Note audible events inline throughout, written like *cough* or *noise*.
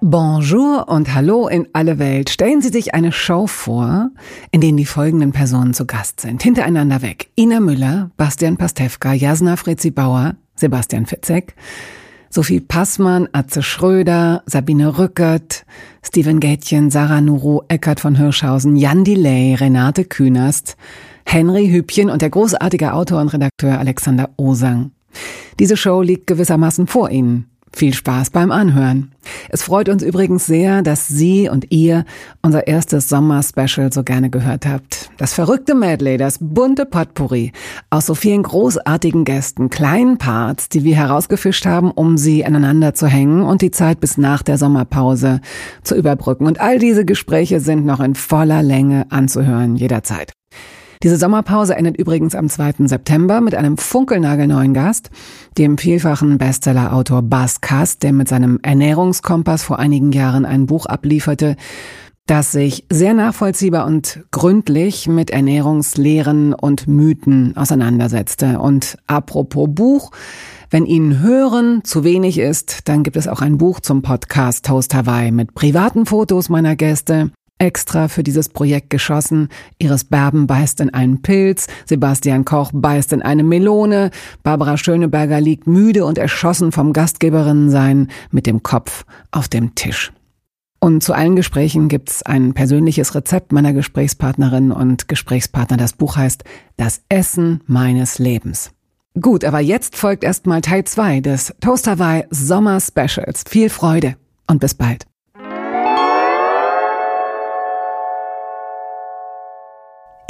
Bonjour und Hallo in alle Welt. Stellen Sie sich eine Show vor, in denen die folgenden Personen zu Gast sind. Hintereinander weg. Ina Müller, Bastian Pastewka, Jasna Fritzi Bauer, Sebastian Fitzek, Sophie Passmann, Atze Schröder, Sabine Rückert, Steven Gätchen, Sarah Nuru, Eckart von Hirschhausen, Jan Delay, Renate Künast, Henry Hübchen und der großartige Autor und Redakteur Alexander Osang. Diese Show liegt gewissermaßen vor Ihnen. Viel Spaß beim Anhören. Es freut uns übrigens sehr, dass Sie und ihr unser erstes Sommer-Special so gerne gehört habt. Das verrückte Medley, das bunte Potpourri aus so vielen großartigen Gästen, kleinen Parts, die wir herausgefischt haben, um sie aneinander zu hängen und die Zeit bis nach der Sommerpause zu überbrücken. Und all diese Gespräche sind noch in voller Länge anzuhören, jederzeit. Diese Sommerpause endet übrigens am 2. September mit einem funkelnagelneuen Gast, dem vielfachen Bestsellerautor Bas Kast, der mit seinem Ernährungskompass vor einigen Jahren ein Buch ablieferte, das sich sehr nachvollziehbar und gründlich mit Ernährungslehren und Mythen auseinandersetzte. Und apropos Buch, wenn Ihnen Hören zu wenig ist, dann gibt es auch ein Buch zum Podcast Toast Hawaii mit privaten Fotos meiner Gäste, extra für dieses Projekt geschossen. Iris Berben beißt in einen Pilz, Sebastian Koch beißt in eine Melone, Barbara Schöneberger liegt müde und erschossen vom Gastgeberinnensein mit dem Kopf auf dem Tisch. Und zu allen Gesprächen gibt's ein persönliches Rezept meiner Gesprächspartnerin und Gesprächspartner. Das Buch heißt Das Essen meines Lebens. Gut, aber jetzt folgt erstmal Teil 2 des Toast Hawaii Sommer Specials. Viel Freude und bis bald.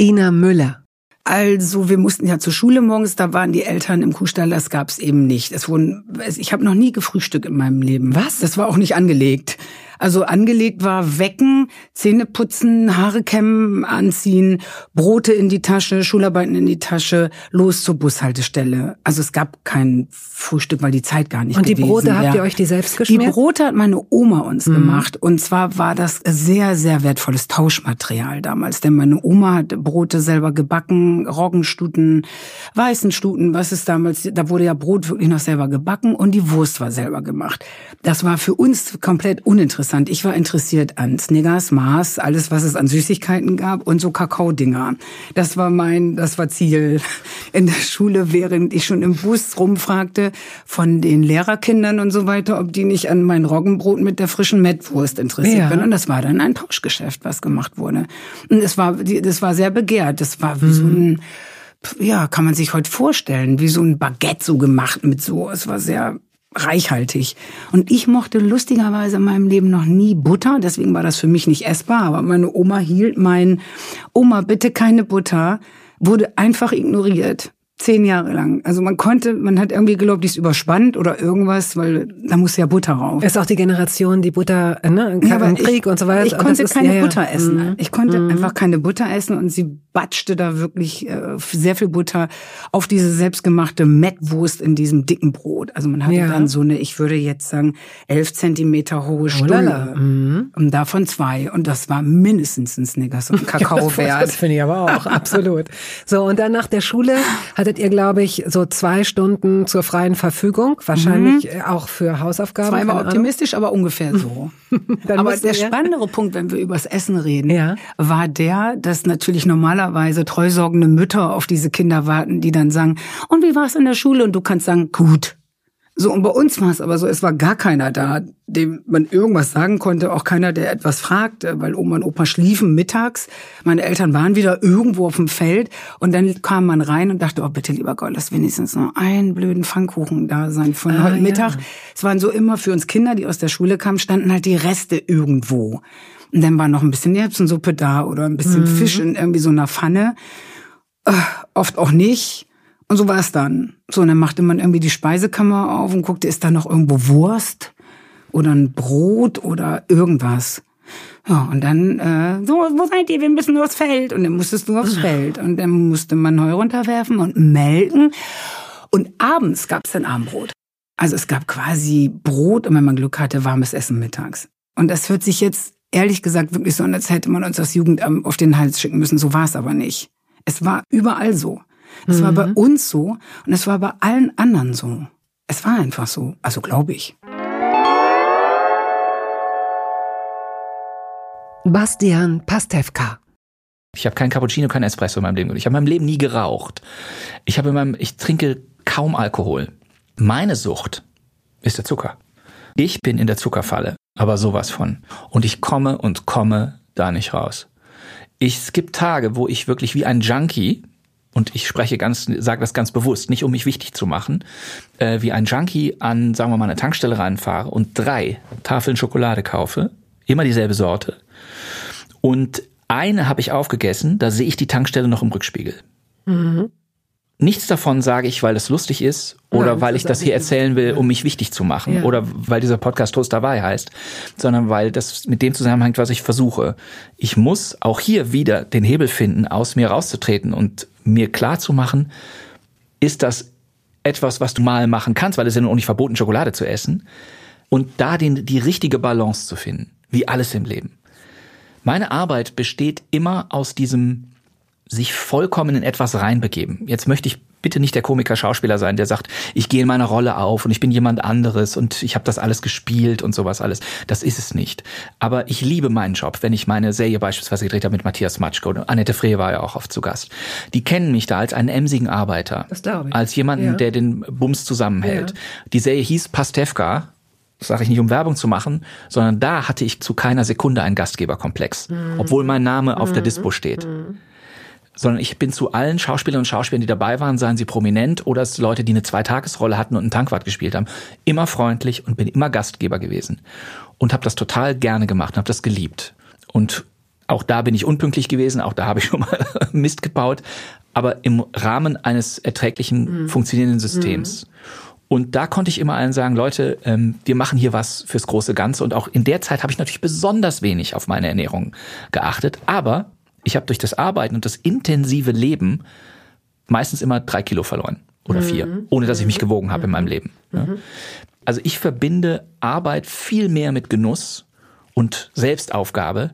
Ina Müller. Also wir mussten ja zur Schule morgens, da waren die Eltern im Kuhstall, das gab's eben nicht. Es wurden, ich habe noch nie gefrühstückt in meinem Leben. Was? Das war auch nicht angelegt. Also angelegt war wecken, Zähne putzen, Haare kämmen, anziehen, Brote in die Tasche, Schularbeiten in die Tasche, los zur Bushaltestelle. Also es gab kein Frühstück, weil die Zeit gar nicht Und die gewesen Brote habt ihr euch die selbst geschmiert? Die Brote hat meine Oma uns gemacht. Und zwar war das sehr, sehr wertvolles Tauschmaterial damals. Denn meine Oma hat Brote selber gebacken, Roggenstuten, Weißenstuten, was ist damals, da wurde ja Brot wirklich noch selber gebacken und die Wurst war selber gemacht. Das war für uns komplett uninteressant. Ich war interessiert an Snickers, Mars, alles, was es an Süßigkeiten gab und so Kakaodinger. Das war mein, das war Ziel *laughs* in der Schule, während ich schon im Bus rumfragte von den Lehrerkindern und so weiter, ob die nicht an mein Roggenbrot mit der frischen Mettwurst interessiert Ja. bin. Und das war dann ein Tauschgeschäft, was gemacht wurde. Und es war, das war sehr begehrt. Das war wie so ein, ja, kann man sich heute vorstellen, wie so ein Baguette so gemacht mit so. Es war sehr reichhaltig. Und ich mochte lustigerweise in meinem Leben noch nie Butter, deswegen war das für mich nicht essbar, aber meine Oma hielt mein Oma bitte keine Butter, wurde einfach ignoriert. Zehn Jahre lang. Also man konnte, man hat irgendwie geglaubt, die ist überspannt oder irgendwas, weil da muss ja Butter rauf. Ist auch die Generation, die Butter, äh, ne, im Ja, im Krieg ich, und so weiter. Ich Das konnte ist- keine ja, ja. Butter essen. Mhm. Ich konnte einfach keine Butter essen und sie batschte da wirklich äh, sehr viel Butter auf diese selbstgemachte Mettwurst in diesem dicken Brot. Also man hatte Ja. dann so eine, ich würde jetzt sagen, elf Zentimeter hohe Oh. Stulle. Mhm. Und davon zwei. Und das war mindestens ein Snickers und ein *laughs* Kakao Das wert. finde ich aber auch, absolut. So, und dann nach der Schule *laughs* hattet ihr, glaube ich, so zwei Stunden zur freien Verfügung, wahrscheinlich äh, auch für Hausaufgaben. Zwei war keine Ahnung. optimistisch, aber ungefähr so. *laughs* Dann aber der spannendere Punkt, wenn wir übers Essen reden, Ja. war der, dass natürlich normalerweise treusorgende Mütter auf diese Kinder warten, die dann sagen, und wie war es in der Schule? Und du kannst sagen, gut. So, und bei uns war es aber so, es war gar keiner da, dem man irgendwas sagen konnte, auch keiner, der etwas fragte, weil Oma und Opa schliefen mittags. Meine Eltern waren wieder irgendwo auf dem Feld und dann kam man rein und dachte, oh bitte, lieber Gott, lass wenigstens noch einen blöden Pfannkuchen da sein von Ah, heute ja. Mittag. Es waren so immer für uns Kinder, die aus der Schule kamen, standen halt die Reste irgendwo. Und dann war noch ein bisschen Erbsensuppe da oder ein bisschen Fisch in irgendwie so einer Pfanne. Äh, oft auch nicht. Und so war es dann. So, und dann machte man irgendwie die Speisekammer auf und guckte, ist da noch irgendwo Wurst oder ein Brot oder irgendwas. Ja, und dann, äh, so, wo seid ihr? Wir müssen nur aufs Feld. Und dann musstest du aufs Feld. Und dann musste man Heu runterwerfen und melken. Und abends gab's dann Abendbrot. Also es gab quasi Brot und wenn man Glück hatte, warmes Essen mittags. Und das hört sich jetzt ehrlich gesagt wirklich so an, als hätte man uns das Jugendamt auf den Hals schicken müssen. So war es aber nicht. Es war überall so. Es mhm. war bei mhm. uns so und es war bei allen anderen so. Es war einfach so. Also glaube ich. Bastian Pastewka. Ich habe kein Cappuccino, kein Espresso in meinem Leben. Ich habe in meinem Leben nie geraucht. Ich habe in meinem, ich trinke kaum Alkohol. Meine Sucht ist der Zucker. Ich bin in der Zuckerfalle, aber sowas von. Und ich komme und komme da nicht raus. Ich, es gibt Tage, wo ich wirklich wie ein Junkie und ich spreche ganz, sage das ganz bewusst, nicht um mich wichtig zu machen, äh, wie ein Junkie an, sagen wir mal, eine Tankstelle reinfahre und drei Tafeln Schokolade kaufe, immer dieselbe Sorte. Und eine habe ich aufgegessen, da sehe ich die Tankstelle noch im Rückspiegel. Mhm. Nichts davon sage ich, weil es lustig ist oder Nein, weil ich das hier erzählen will, um mich wichtig zu machen ja. oder weil dieser Podcast Toast dabei heißt, sondern weil das mit dem zusammenhängt, was ich versuche. Ich muss auch hier wieder den Hebel finden, aus mir rauszutreten und mir klar zu machen, ist das etwas, was du mal machen kannst, weil es ja nun auch nicht verboten, Schokolade zu essen und da den, die richtige Balance zu finden, wie alles im Leben. Meine Arbeit besteht immer aus diesem sich vollkommen in etwas reinbegeben. Jetzt möchte ich bitte nicht der Komiker Schauspieler sein, der sagt, ich gehe in meiner Rolle auf und ich bin jemand anderes und ich habe das alles gespielt und sowas alles. Das ist es nicht. Aber ich liebe meinen Job, wenn ich meine Serie beispielsweise gedreht habe mit Matthias Matschko. Annette Frey war ja auch oft zu Gast. Die kennen mich da als einen emsigen Arbeiter. Das glaube ich. Als jemanden, ja. der den Bums zusammenhält. Ja. Die Serie hieß Pastewka das sage ich nicht, um Werbung zu machen, sondern da hatte ich zu keiner Sekunde einen Gastgeberkomplex, mhm. obwohl mein Name auf mhm. der Dispo steht. Mhm sondern ich bin zu allen Schauspielern und Schauspielern, die dabei waren, seien sie prominent oder es Leute, die eine Zweitagesrolle hatten und einen Tankwart gespielt haben, immer freundlich und bin immer Gastgeber gewesen und habe das total gerne gemacht und habe das geliebt. Und auch da bin ich unpünktlich gewesen, auch da habe ich schon mal *laughs* Mist gebaut, aber im Rahmen eines erträglichen, mhm. funktionierenden Systems. Mhm. Und da konnte ich immer allen sagen, Leute, ähm, wir machen hier was fürs große Ganze. Und auch in der Zeit habe ich natürlich besonders wenig auf meine Ernährung geachtet. Aber ich habe durch das Arbeiten und das intensive Leben meistens immer drei Kilo verloren oder vier, mhm. ohne dass ich mich gewogen habe in meinem Leben. Mhm. Also ich verbinde Arbeit viel mehr mit Genuss und Selbstaufgabe,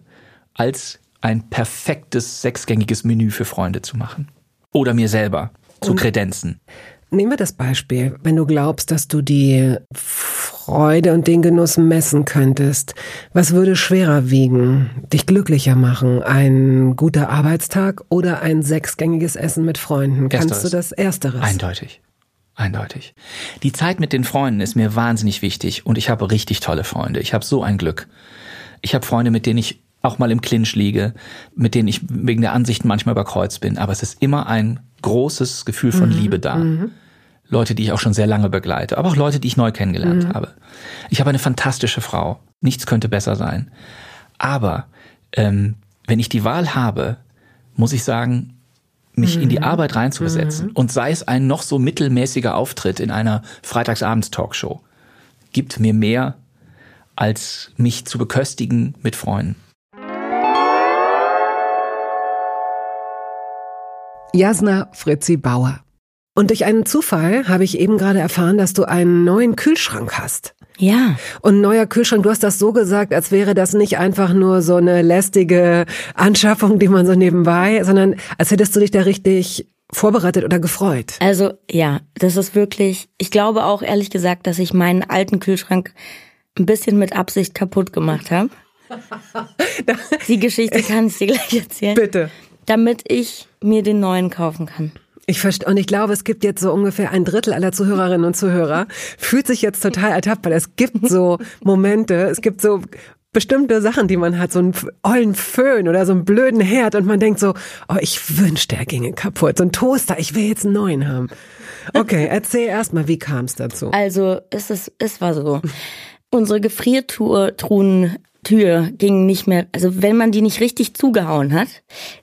als ein perfektes sechsgängiges Menü für Freunde zu machen. Oder mir selber zu und kredenzen. Nehmen wir das Beispiel, wenn du glaubst, dass du die Freude und den Genuss messen könntest, was würde schwerer wiegen, dich glücklicher machen? Ein guter Arbeitstag oder ein sechsgängiges Essen mit Freunden? Ersteres. Kannst du das Ersteres? Eindeutig. Eindeutig. Die Zeit mit den Freunden ist mir wahnsinnig wichtig und ich habe richtig tolle Freunde. Ich habe so ein Glück. Ich habe Freunde, mit denen ich auch mal im Clinch liege, mit denen ich wegen der Ansichten manchmal überkreuzt bin. Aber es ist immer ein großes Gefühl von mhm. Liebe da. Mhm. Leute, die ich auch schon sehr lange begleite, aber auch Leute, die ich neu kennengelernt mhm. habe. Ich habe eine fantastische Frau. Nichts könnte besser sein. Aber ähm, wenn ich die Wahl habe, muss ich sagen, mich mhm. in die mhm. Arbeit reinzubesetzen. Mhm. Und sei es ein noch so mittelmäßiger Auftritt in einer Freitagsabends-Talkshow, gibt mir mehr, als mich zu beköstigen mit Freunden. Jasna Fritzi Bauer. Und durch einen Zufall habe ich eben gerade erfahren, dass du einen neuen Kühlschrank hast. Ja. Und neuer Kühlschrank, du hast das so gesagt, als wäre das nicht einfach nur so eine lästige Anschaffung, die man so nebenbei, sondern als hättest du dich da richtig vorbereitet oder gefreut. Also ja, das ist wirklich, ich glaube auch ehrlich gesagt, dass ich meinen alten Kühlschrank ein bisschen mit Absicht kaputt gemacht habe. *laughs* Die Geschichte kann ich dir gleich erzählen. Bitte. Damit ich mir den neuen kaufen kann. Ich verstehe, und ich glaube, es gibt jetzt so ungefähr ein Drittel aller Zuhörerinnen und Zuhörer, fühlt sich jetzt total ertappt, weil es gibt so Momente, es gibt so bestimmte Sachen, die man hat, so einen ollen Föhn oder so einen blöden Herd und man denkt so, oh, ich wünschte, er ginge kaputt. So ein Toaster, ich will jetzt einen neuen haben. Okay, *laughs* erzähl erstmal, wie kam es dazu? Also, es ist, es war so. Unsere Gefriertruhen Tür ging nicht mehr, also wenn man die nicht richtig zugehauen hat,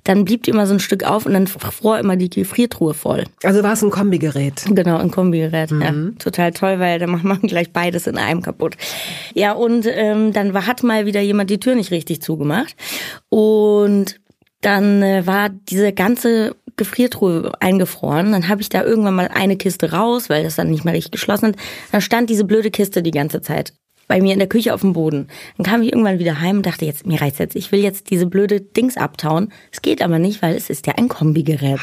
dann blieb die immer so ein Stück auf und dann fror immer die Gefriertruhe voll. Also war es ein Kombigerät. Genau, ein Kombigerät. Mhm. Ja, total toll, weil da macht man *laughs* gleich beides in einem kaputt. Ja, und ähm, dann war, hat mal wieder jemand die Tür nicht richtig zugemacht. Und dann äh, war diese ganze Gefriertruhe eingefroren. Dann habe ich da irgendwann mal eine Kiste raus, weil das dann nicht mehr richtig geschlossen hat. Dann stand diese blöde Kiste die ganze Zeit bei mir in der Küche auf dem Boden. Dann kam ich irgendwann wieder heim und dachte, jetzt, mir reicht's jetzt. Ich will jetzt diese blöde Dings abtauen. Es geht aber nicht, weil es ist ja ein Kombigerät.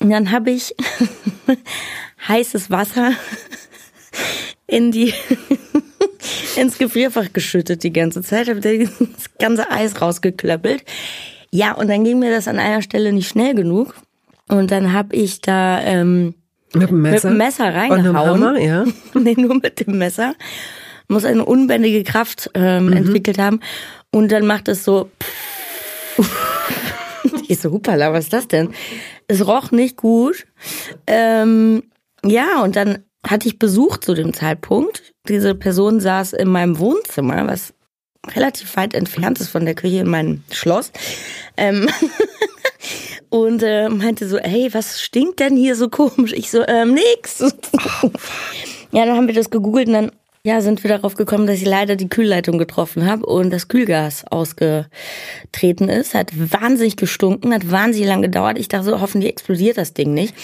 Und dann habe ich *laughs* heißes Wasser *laughs* in die *laughs* ins Gefrierfach geschüttet die ganze Zeit, habe das ganze Eis rausgeklöppelt. Ja, und dann ging mir das an einer Stelle nicht schnell genug. Und dann habe ich da ähm, mit dem Messer, mit dem Messer reingehauen. Und Hammer, ja. nee, nur mit dem Messer. Muss eine unbändige Kraft ähm, mhm. entwickelt haben. Und dann macht es so. ich so, hupala, was ist das denn? Es roch nicht gut. Ähm, ja, und dann hatte ich Besuch zu dem Zeitpunkt. Diese Person saß in meinem Wohnzimmer, was relativ weit entfernt ist von der Küche in meinem Schloss. Ähm *laughs* und äh, meinte so, hey, was stinkt denn hier so komisch? Ich so, ähm, nix. Oh, ja, dann haben wir das gegoogelt und dann ja, sind wir darauf gekommen, dass ich leider die Kühlleitung getroffen habe und das Kühlgas ausgetreten ist. Hat wahnsinnig gestunken, hat wahnsinnig lang gedauert. Ich dachte so, hoffentlich explodiert das Ding nicht.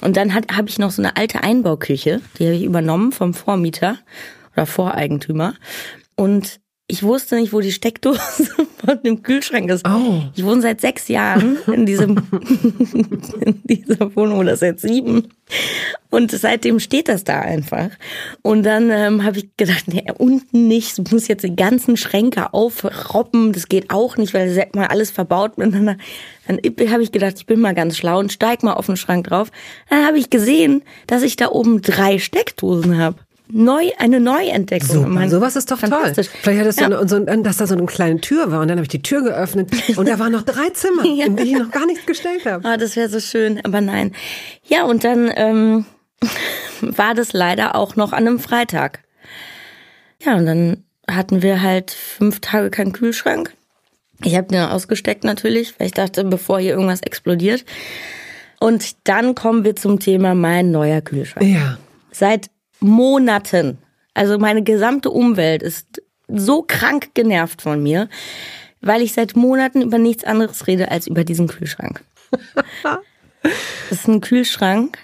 Und dann habe ich noch so eine alte Einbauküche, die habe ich übernommen vom Vormieter oder Voreigentümer. Und ich wusste nicht, wo die Steckdose *laughs* von dem Kühlschrank ist. Oh. Ich wohne seit sechs Jahren in diesem *laughs* in dieser Wohnung oder seit sieben. Und seitdem steht das da einfach. Und dann ähm, habe ich gedacht, nee, unten nicht. Ich muss jetzt die ganzen Schränke aufroppen. Das geht auch nicht, weil das mal alles verbaut miteinander. Dann habe ich gedacht, ich bin mal ganz schlau und steig mal auf den Schrank drauf. Dann habe ich gesehen, dass ich da oben drei Steckdosen habe neu, eine Neuentdeckung. Super, mein, sowas ist doch toll. Vielleicht hattest du ja. so, dass da so eine kleine Tür war und dann habe ich die Tür geöffnet *laughs* und da waren noch drei Zimmer, ja. in die ich noch gar nichts gestellt habe. Ah, das wäre so schön, aber nein. Ja, und dann ähm, *laughs* war das leider auch noch an einem Freitag. Ja, und dann hatten wir halt fünf Tage keinen Kühlschrank. Ich habe den ausgesteckt natürlich, weil ich dachte, bevor hier irgendwas explodiert. Und dann kommen wir zum Thema mein neuer Kühlschrank. Ja. Seit Monaten. Also meine gesamte Umwelt ist so krank genervt von mir, weil ich seit Monaten über nichts anderes rede als über diesen Kühlschrank. *laughs* das ist ein Kühlschrank,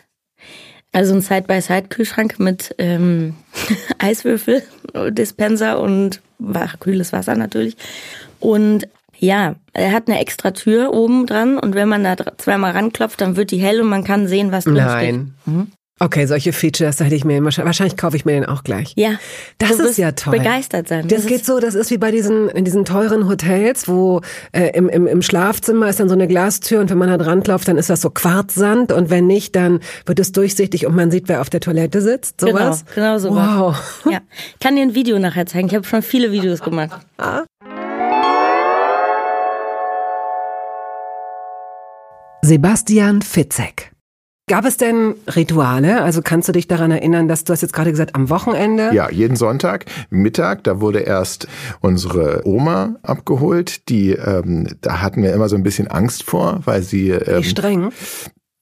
also ein Side-by-Side-Kühlschrank mit ähm, *laughs* Eiswürfel, Dispenser und kühles Wasser natürlich. Und ja, er hat eine extra Tür oben dran und wenn man da zweimal ranklopft, dann wird die hell und man kann sehen, was drin Nein. steht. Mhm. Okay, solche Features hätte ich mir immer, wahrscheinlich kaufe ich mir den auch gleich. Ja. Das ist ja toll. Begeistert sein. Das, das geht so, das ist wie bei diesen, in diesen teuren Hotels, wo äh, im, im, im Schlafzimmer ist dann so eine Glastür und wenn man da dran klopft, dann ist das so Quarzsand und wenn nicht, dann wird es durchsichtig und man sieht, wer auf der Toilette sitzt. Sowas. Genau, genau sowas. Wow. Ja. Ich kann dir ein Video nachher zeigen. Ich habe schon viele Videos gemacht. Sebastian Fitzek. Gab es denn Rituale? Also kannst du dich daran erinnern, dass du hast jetzt gerade gesagt, am Wochenende? Ja, jeden Sonntag Mittag, da wurde erst unsere Oma abgeholt. Die, ähm, da hatten wir immer so ein bisschen Angst vor, weil sie ähm, Wie streng.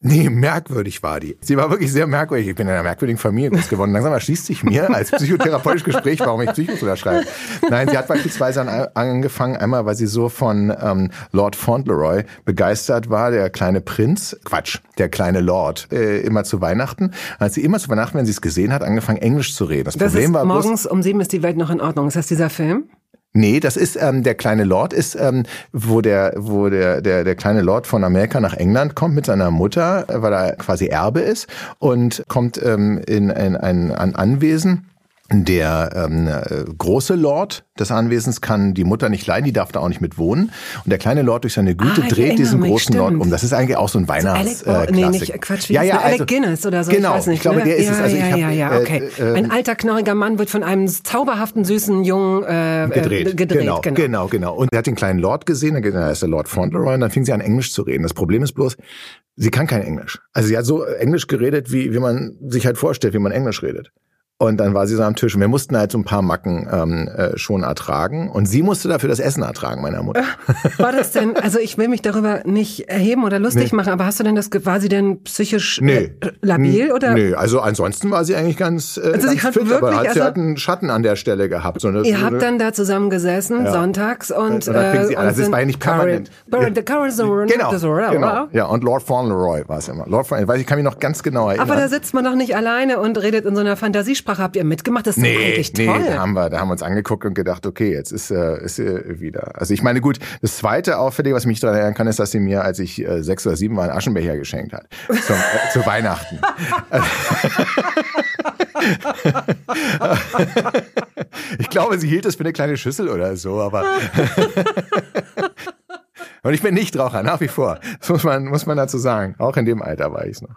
Nee, merkwürdig war die. Sie war wirklich sehr merkwürdig. Ich bin in einer merkwürdigen Familie groß geworden. Langsam erschließt sich mir als psychotherapeutisch Gespräch, warum ich Psychothriller schreibe. Nein, sie hat beispielsweise angefangen, einmal, weil sie so von ähm, Lord Fauntleroy begeistert war, der kleine Prinz, Quatsch, der kleine Lord, äh, immer zu Weihnachten. Als sie immer zu Weihnachten, wenn sie es gesehen hat, angefangen, Englisch zu reden. Das, das Problem war morgens bloß, um sieben ist die Welt noch in Ordnung. Ist das dieser Film? Nee, das ist ähm, der kleine Lord ist, ähm, wo der, wo der, der, der kleine Lord von Amerika nach England kommt mit seiner Mutter, weil er quasi Erbe ist und kommt ähm, in, in ein, ein Anwesen der ähm, äh, große Lord des Anwesens kann die Mutter nicht leiden, die darf da auch nicht mit wohnen. Und der kleine Lord durch seine Güte ah, dreht diesen großen stimmt. Lord um. Das ist eigentlich auch so ein Weihnachts äh, nee, nicht Quatsch, wie ja, ja, also, Alec Guinness oder so. Genau, ich, weiß nicht, ich glaube, ne? der ist ja, es. Also ja, ich hab, ja, ja, okay. Äh, äh, ein alter, knorriger Mann wird von einem zauberhaften, süßen Jungen äh, gedreht. gedreht. Genau, genau, genau, genau. Und er hat den kleinen Lord gesehen, dann ist der Lord Fauntleroy, und dann fing sie an, Englisch zu reden. Das Problem ist bloß, sie kann kein Englisch. Also sie hat so Englisch geredet, wie, wie man sich halt vorstellt, wie man Englisch redet. Und dann war sie so am Tisch und wir mussten halt so ein paar Macken ähm, äh, schon ertragen. Und sie musste dafür das Essen ertragen, meiner Mutter. War das denn, *laughs* also ich will mich darüber nicht erheben oder lustig Nee. machen, aber hast du denn das, war sie denn psychisch Nee. äh, labil oder? Nee, also ansonsten war sie eigentlich ganz, äh, Also sie ganz hat fit, aber wirklich- hat, sie also- hat einen Schatten an der Stelle gehabt. So eine, Ihr so habt dann da zusammen gesessen, Ja. sonntags und, Und dann fing sie an. war ja nicht permanent. Current, the current, Genau, genau. Ja, und Lord Fauntleroy war es immer. Lord Fauntleroy, ich weiß, ich kann mich noch ganz genau erinnern. Aber da sitzt man doch nicht alleine und redet in so einer Fantasiesprache. Habt ihr mitgemacht? Das ist Nee, eigentlich nee, toll. da haben wir, da haben wir uns angeguckt und gedacht, okay, jetzt ist, äh, ist äh, wieder. Also ich meine, gut, das zweite Auffällige, was ich mich daran erinnern kann, ist, dass sie mir, als ich äh, sechs oder sieben war, einen Aschenbecher geschenkt hat. Zum, äh, zu Weihnachten. *laughs* ich glaube, sie hielt es für eine kleine Schüssel oder so, aber. *laughs* und ich bin Nichtraucher, nach wie vor. Das muss man, muss man dazu sagen. Auch in dem Alter war ich es noch.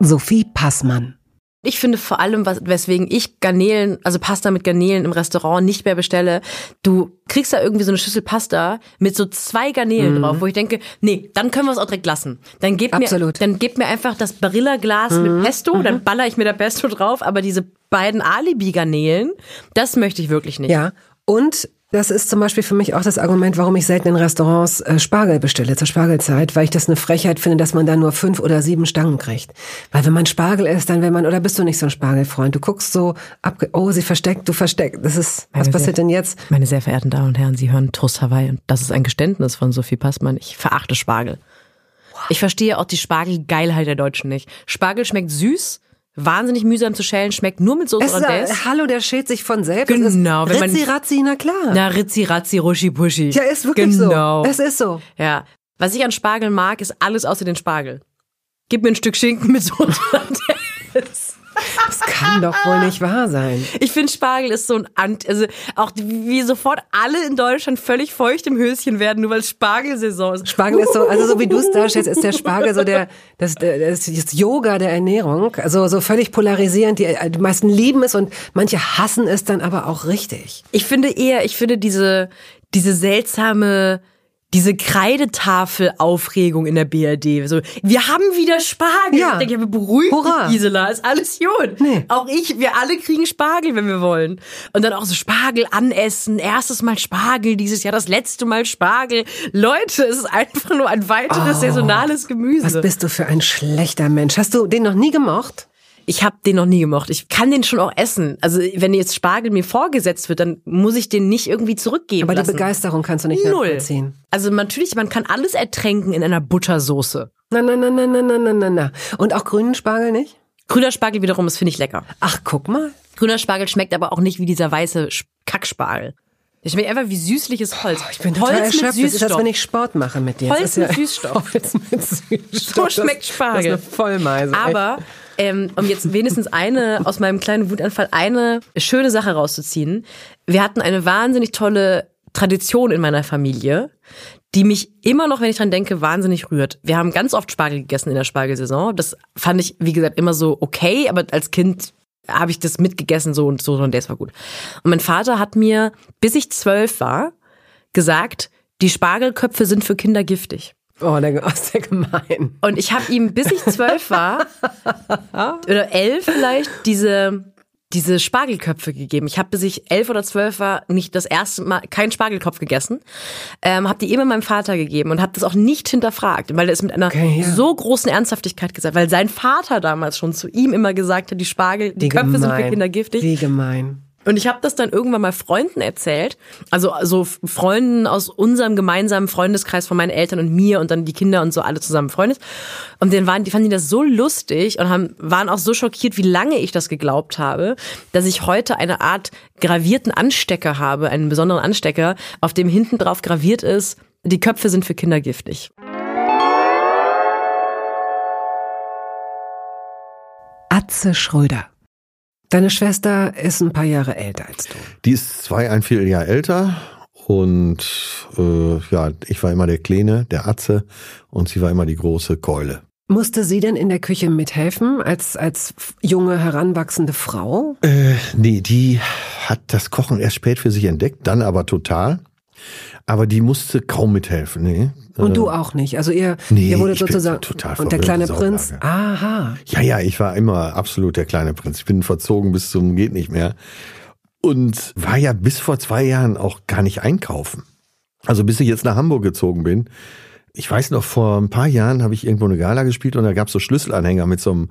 Sophie Passmann. Ich finde vor allem, was, weswegen ich Garnelen, also Pasta mit Garnelen im Restaurant nicht mehr bestelle, du kriegst da irgendwie so eine Schüssel Pasta mit so zwei Garnelen drauf, wo ich denke, nee, dann können wir es auch direkt lassen. Dann gebt Absolut. mir, dann gebt mir einfach das Barilla-Glas mit Pesto, dann baller ich mir da Pesto drauf, aber diese beiden Alibi-Garnelen, das möchte ich wirklich nicht. Ja. Und das ist zum Beispiel für mich auch das Argument, warum ich selten in Restaurants äh, Spargel bestelle zur Spargelzeit, weil ich das eine Frechheit finde, dass man da nur fünf oder sieben Stangen kriegt. Weil wenn man Spargel isst, dann will man, oder bist du nicht so ein Spargelfreund? Du guckst so ab, oh, sie versteckt, du versteckt. Das ist, was Meine passiert sehr- denn jetzt? Meine sehr verehrten Damen und Herren, Sie hören Trust Hawaii und das ist ein Geständnis von Sophie Passmann. Ich verachte Spargel. Ich verstehe auch die Spargelgeilheit der Deutschen nicht. Spargel schmeckt süß, wahnsinnig mühsam zu schälen, schmeckt nur mit Soße Es ist, Hollandaise. äh, hallo, der schält sich von selbst. Genau, wenn man- ist Ritzi Ratzi, na klar. Na, Ritzi, Ratzi, Ruschi, Puschi. ja, ist wirklich genau. so. Es ist so. Ja. Was ich an Spargel mag, ist alles außer den Spargel. Gib mir ein Stück Schinken mit Soße Hollandaise. Das kann doch wohl *laughs* nicht wahr sein. Ich finde Spargel ist so ein Ant, also auch wie sofort alle in Deutschland völlig feucht im Höschen werden, nur weil Spargelsaison ist. Spargel ist so, also so wie du es darstellst, ist der Spargel so der, das, das, das Yoga der Ernährung. Also so völlig polarisierend. Die, die meisten lieben es und manche hassen es dann aber auch richtig. Ich finde eher, ich finde diese, diese seltsame, diese Kreidetafel-Aufregung in der BRD. So, wir haben wieder Spargel. Ja. Ich denke, ja, beruhigt Hurra. Gisela, ist alles gut. Nee. Auch ich, wir alle kriegen Spargel, wenn wir wollen. Und dann auch so Spargel anessen. Erstes Mal Spargel, dieses Jahr das letzte Mal Spargel. Leute, es ist einfach nur ein weiteres saisonales Gemüse. Was bist du für ein schlechter Mensch? Hast du den noch nie gemocht? Ich habe den noch nie gemocht. Ich kann den schon auch essen. Also wenn jetzt Spargel mir vorgesetzt wird, dann muss ich den nicht irgendwie zurückgeben Aber lassen. die Begeisterung kannst du nicht Null. nachvollziehen. Also natürlich, man kann alles ertränken in einer Buttersoße. Na, na, na, na, na, na, na, na, na. Und auch grünen Spargel nicht? Grüner Spargel wiederum, das finde ich lecker. Ach, guck mal. Grüner Spargel schmeckt aber auch nicht wie dieser weiße Kackspargel. Der schmeckt einfach wie süßliches Holz. Ich bin total Holz erschöpft. mit Das ist, als wenn ich Sport mache mit dir. Holz Das ist mit Süßstoff. *laughs* Holz mit Süßstoff. So schmeckt Das, das Spargel. ist eine Vollmeise. Aber ähm, um jetzt wenigstens eine aus meinem kleinen Wutanfall eine schöne Sache rauszuziehen. Wir hatten eine wahnsinnig tolle Tradition in meiner Familie, die mich immer noch, wenn ich dran denke, wahnsinnig rührt. Wir haben ganz oft Spargel gegessen in der Spargelsaison. Das fand ich, wie gesagt, immer so okay, aber als Kind habe ich das mitgegessen so und so und das war gut. Und mein Vater hat mir, bis ich zwölf war, gesagt, die Spargelköpfe sind für Kinder giftig. Oh, der, ist *laughs* der gemein. Und ich habe ihm, bis ich zwölf war, *laughs* oder elf vielleicht, diese, diese Spargelköpfe gegeben. Ich habe, bis ich elf oder zwölf war, nicht das erste Mal keinen Spargelkopf gegessen. Ähm, habe die immer meinem Vater gegeben und habe das auch nicht hinterfragt, weil er es mit einer Okay, ja. so großen Ernsthaftigkeit gesagt, weil sein Vater damals schon zu ihm immer gesagt hat, die Spargel, die Wie Köpfe sind für. Kinder giftig. Wie gemein. Und ich habe das dann irgendwann mal Freunden erzählt, also so Freunden aus unserem gemeinsamen Freundeskreis von meinen Eltern und mir und dann die Kinder und so alle zusammen befreundet. Und dann waren die fanden die das so lustig und haben waren auch so schockiert, wie lange ich das geglaubt habe, dass ich heute eine Art gravierten Anstecker habe, einen besonderen Anstecker, auf dem hinten drauf graviert ist: Die Köpfe sind für Kinder giftig. Atze Schröder. Deine Schwester ist ein paar Jahre älter als du. Die ist zwei, ein Vierteljahr älter und äh, ja, ich war immer der Kleine, der Atze und sie war immer die große Keule. Musste sie denn in der Küche mithelfen als, als junge, heranwachsende Frau? Äh, nee, die hat das Kochen erst spät für sich entdeckt, dann aber total. Aber die musste kaum mithelfen, nee. Und du auch nicht. Also ihr, Nee, ihr bin sozusagen total und der kleine Sauberlage. Prinz. Aha. Ja, ja, ich war immer absolut der kleine Prinz. Ich bin verzogen bis zum geht nicht mehr. Und war ja bis vor zwei Jahren auch gar nicht einkaufen. Also bis ich jetzt nach Hamburg gezogen bin. Ich weiß noch, vor ein paar Jahren habe ich irgendwo eine Gala gespielt und da gab es so Schlüsselanhänger mit so einem,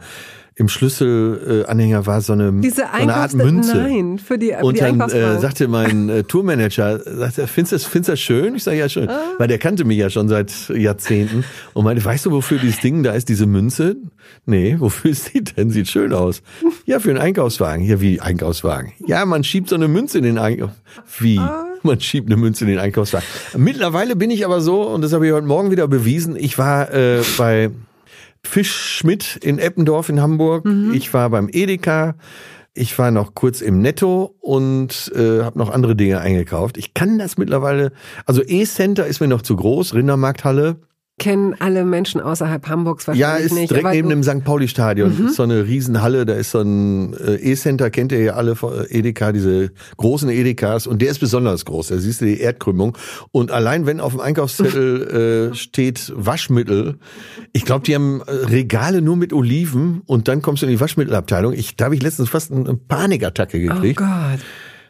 im Schlüsselanhänger war so eine, Diese so eine Art Münze. Nein, für die, Und die dann Einkaufswagen. äh, sagte mein äh, Tourmanager, sagte, er, findest du das, findest das schön? Ich sage ja schön, Ah. weil der kannte mich ja schon seit Jahrzehnten und meinte, weißt du, wofür dieses Ding da ist, diese Münze? Nee, wofür ist die denn? Sieht schön aus. Ja, für einen Einkaufswagen. Ja, wie Einkaufswagen? Ja, man schiebt so eine Münze in den Einkauf. Wie? Ah. Man schiebt eine Münze in den Einkaufswagen. Mittlerweile bin ich aber so, und das habe ich heute Morgen wieder bewiesen, ich war äh, bei Fisch Schmidt in Eppendorf in Hamburg. Ich war beim Edeka. Ich war noch kurz im Netto und äh, habe noch andere Dinge eingekauft. Ich kann das mittlerweile. Also E-Center ist mir noch zu groß. Rindermarkthalle. Kennen alle Menschen außerhalb Hamburgs Ja, wahrscheinlich ist nicht. direkt neben dem St. Pauli-Stadion. Ist so eine Riesenhalle. Da ist so ein äh, E-Center, kennt ihr ja alle von Edeka, diese großen Edekas. Und der ist besonders groß. Da siehst du die Erdkrümmung. Und allein wenn auf dem Einkaufszettel *laughs* äh, steht Waschmittel, ich glaube, die haben äh, Regale nur mit Oliven und dann kommst du in die Waschmittelabteilung. Ich, da habe ich letztens fast eine Panikattacke Oh gekriegt. Gott.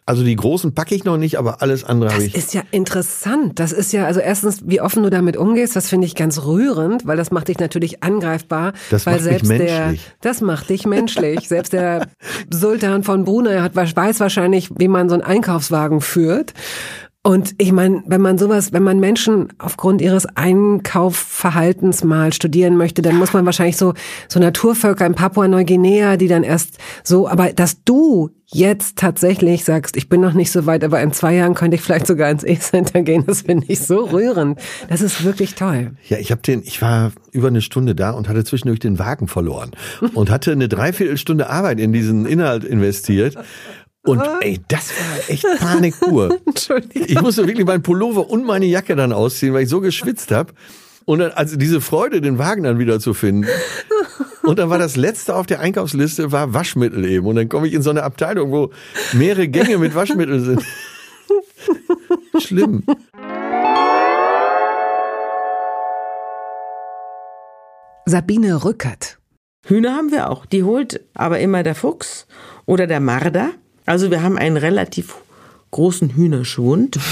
Also die großen packe ich noch nicht, aber alles andere habe Das ich. ist ja interessant. Das ist ja, also erstens, wie offen du damit umgehst, das finde ich ganz rührend, weil das macht dich natürlich angreifbar. Das weil macht selbst der, menschlich. das macht dich menschlich. *laughs* selbst der Sultan von Brunei hat, weiß wahrscheinlich, wie man so einen Einkaufswagen führt. Und ich meine, wenn man sowas, wenn man Menschen aufgrund ihres Einkaufverhaltens mal studieren möchte, dann muss man wahrscheinlich so, so Naturvölker in Papua-Neuguinea, die dann erst so, aber dass du jetzt tatsächlich sagst, ich bin noch nicht so weit, aber in zwei Jahren könnte ich vielleicht sogar ins E-Center gehen, das finde ich so rührend. Das ist wirklich toll. Ja, ich habe den, ich war über eine Stunde da und hatte zwischendurch den Wagen verloren und hatte eine Dreiviertelstunde Arbeit in diesen Inhalt investiert. Und ey, das war echt Panik pur. *laughs* Entschuldigung. Ich musste wirklich meinen Pullover und meine Jacke dann ausziehen, weil ich so geschwitzt habe. Und dann, also diese Freude, den Wagen dann wieder zu finden. Und dann war das letzte auf der Einkaufsliste war Waschmittel eben. Und dann komme ich in so eine Abteilung, wo mehrere Gänge mit Waschmittel sind. *laughs* Schlimm. Sabine Rückert. Hühner haben wir auch. Die holt aber immer der Fuchs oder der Marder. Also wir haben einen relativ großen Hühnerschwund. *laughs*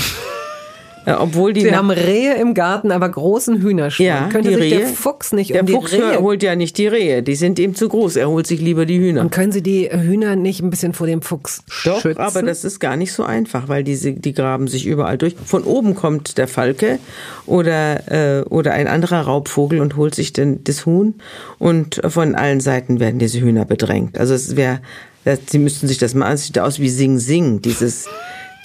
Äh, obwohl die Sie haben Rehe im Garten, aber großen Hühnerschwund. ja, Könnte die sich Rehe. der Fuchs nicht der um die Fuchs Rehe holt ja nicht die Rehe, die sind ihm zu groß. Er holt sich lieber die Hühner. Und können Sie die Hühner nicht ein bisschen vor dem Fuchs Doch, schützen? aber das ist gar nicht so einfach, weil diese, die graben sich überall durch. Von oben kommt der Falke oder, äh, oder ein anderer Raubvogel und holt sich den, das Huhn und von allen Seiten werden diese Hühner bedrängt. Also es wäre, Sie müssten sich das mal ansehen, sieht aus wie Sing Sing, dieses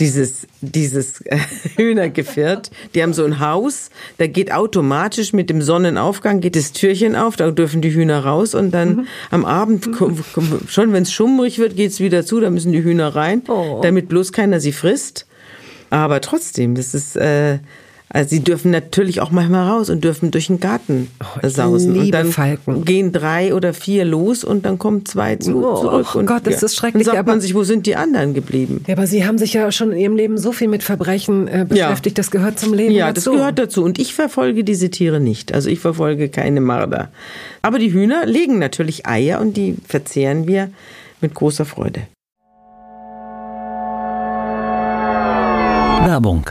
dieses, dieses *laughs* äh, Hühnergeviert. Die haben so ein Haus, da geht automatisch mit dem Sonnenaufgang geht das Türchen auf, da dürfen die Hühner raus und dann am Abend, schon wenn es schummrig wird, geht's wieder zu, da müssen die Hühner rein, damit bloß keiner sie frisst. Aber trotzdem, das ist, äh, also sie dürfen natürlich auch manchmal raus und dürfen durch den Garten äh, sausen. liebe und dann Falken. gehen drei oder vier los und dann kommen zwei zu, Oh, zurück. oh und, Gott, das ist schrecklich, Dann sagt aber- man sich, wo sind die anderen geblieben? Ja, aber Sie haben sich ja schon in Ihrem Leben so viel mit Verbrechen äh, beschäftigt. Das gehört zum Leben Ja, das dazu. gehört dazu. Und ich verfolge diese Tiere nicht. Also ich verfolge keine Marder. Aber die Hühner legen natürlich Eier und die verzehren wir mit großer Freude. Werbung.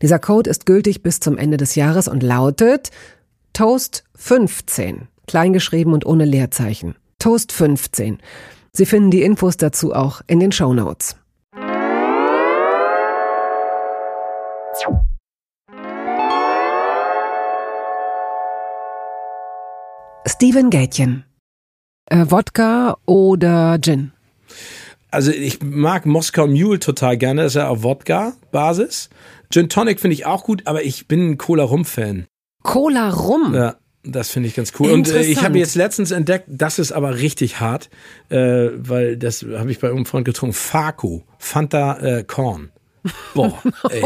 Dieser Code ist gültig bis zum Ende des Jahres und lautet Toast 15, kleingeschrieben und ohne Leerzeichen. Toast 15. Sie finden die Infos dazu auch in den Show Notes. Steven Gätchen. Äh, Wodka oder Gin? Also ich mag Moskau Mule total gerne, das ist ja auf Wodka-Basis. Gin Tonic finde ich auch gut, aber ich bin ein Cola-Rum-Fan. Cola-Rum? Ja. Das finde ich ganz cool. Und äh, ich habe jetzt letztens entdeckt, das ist aber richtig hart, äh, weil das habe ich bei einem Freund getrunken. Faku, Fanta äh, Korn. Boah, *laughs* ey,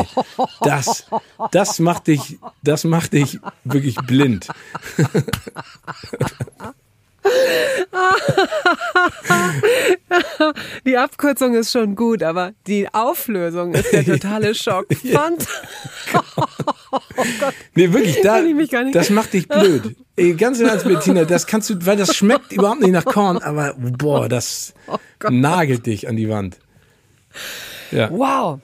das, das macht dich, das macht dich wirklich blind. *laughs* *laughs* Die Abkürzung ist schon gut, aber die Auflösung ist der totale Schock. Fand. oh Gott. Nee, wirklich, da, das macht dich blöd. Ey, ganz im Ernst, Bettina, das kannst du, weil das schmeckt überhaupt nicht nach Korn, aber boah, das oh nagelt dich an die Wand. Ja. Wow.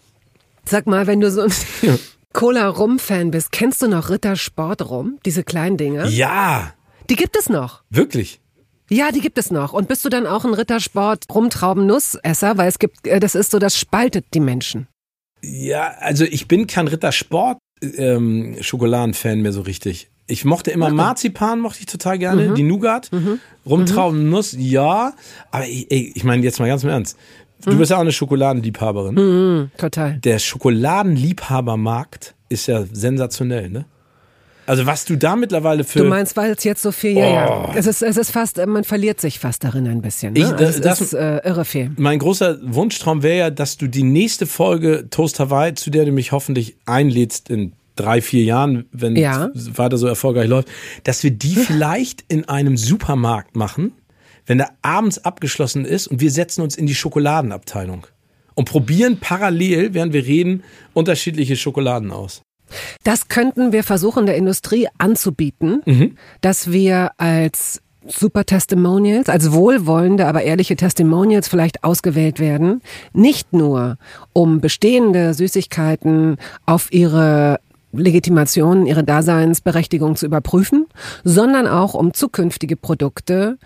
Sag mal, wenn du so ein Cola-Rum-Fan bist, kennst du noch Ritter Sport Rum? Diese kleinen Dinge? Ja. Die gibt es noch. Wirklich? Ja, die gibt es noch. Und bist du dann auch ein Rittersport Rumtrauben-Nussesser? Weil es gibt, äh, das ist so, das spaltet die Menschen. Ja, also ich bin kein Rittersport ähm, Schokoladen-Fan mehr so richtig. Ich mochte immer mhm. Marzipan, mochte ich total gerne, mhm. die Nougat. Mhm. Rumtrauben-Nuss, ja. Aber ey, ich meine jetzt mal ganz im Ernst. Du bist ja auch eine Schokoladenliebhaberin. Mhm, total. Der Schokoladenliebhabermarkt ist ja sensationell, ne? Also was du da mittlerweile für... Du meinst, weil es jetzt so viel, ja, ja. Oh. Es ist, es ist fast, man verliert sich fast darin ein bisschen. Ne? Ich, also das, ist äh, irre viel. Mein großer Wunschtraum wäre ja, dass du die nächste Folge Toast Hawaii, zu der du mich hoffentlich einlädst in drei, vier Jahren, wenn ja. es weiter so erfolgreich läuft, dass wir die *laughs* vielleicht in einem Supermarkt machen, wenn der abends abgeschlossen ist und wir setzen uns in die Schokoladenabteilung und probieren parallel, während wir reden, unterschiedliche Schokoladen aus. Das könnten wir versuchen, der Industrie anzubieten, mhm. dass wir als Super Testimonials, als wohlwollende, aber ehrliche Testimonials vielleicht ausgewählt werden. Nicht nur, um bestehende Süßigkeiten auf ihre Legitimation, ihre Daseinsberechtigung zu überprüfen, sondern auch um zukünftige Produkte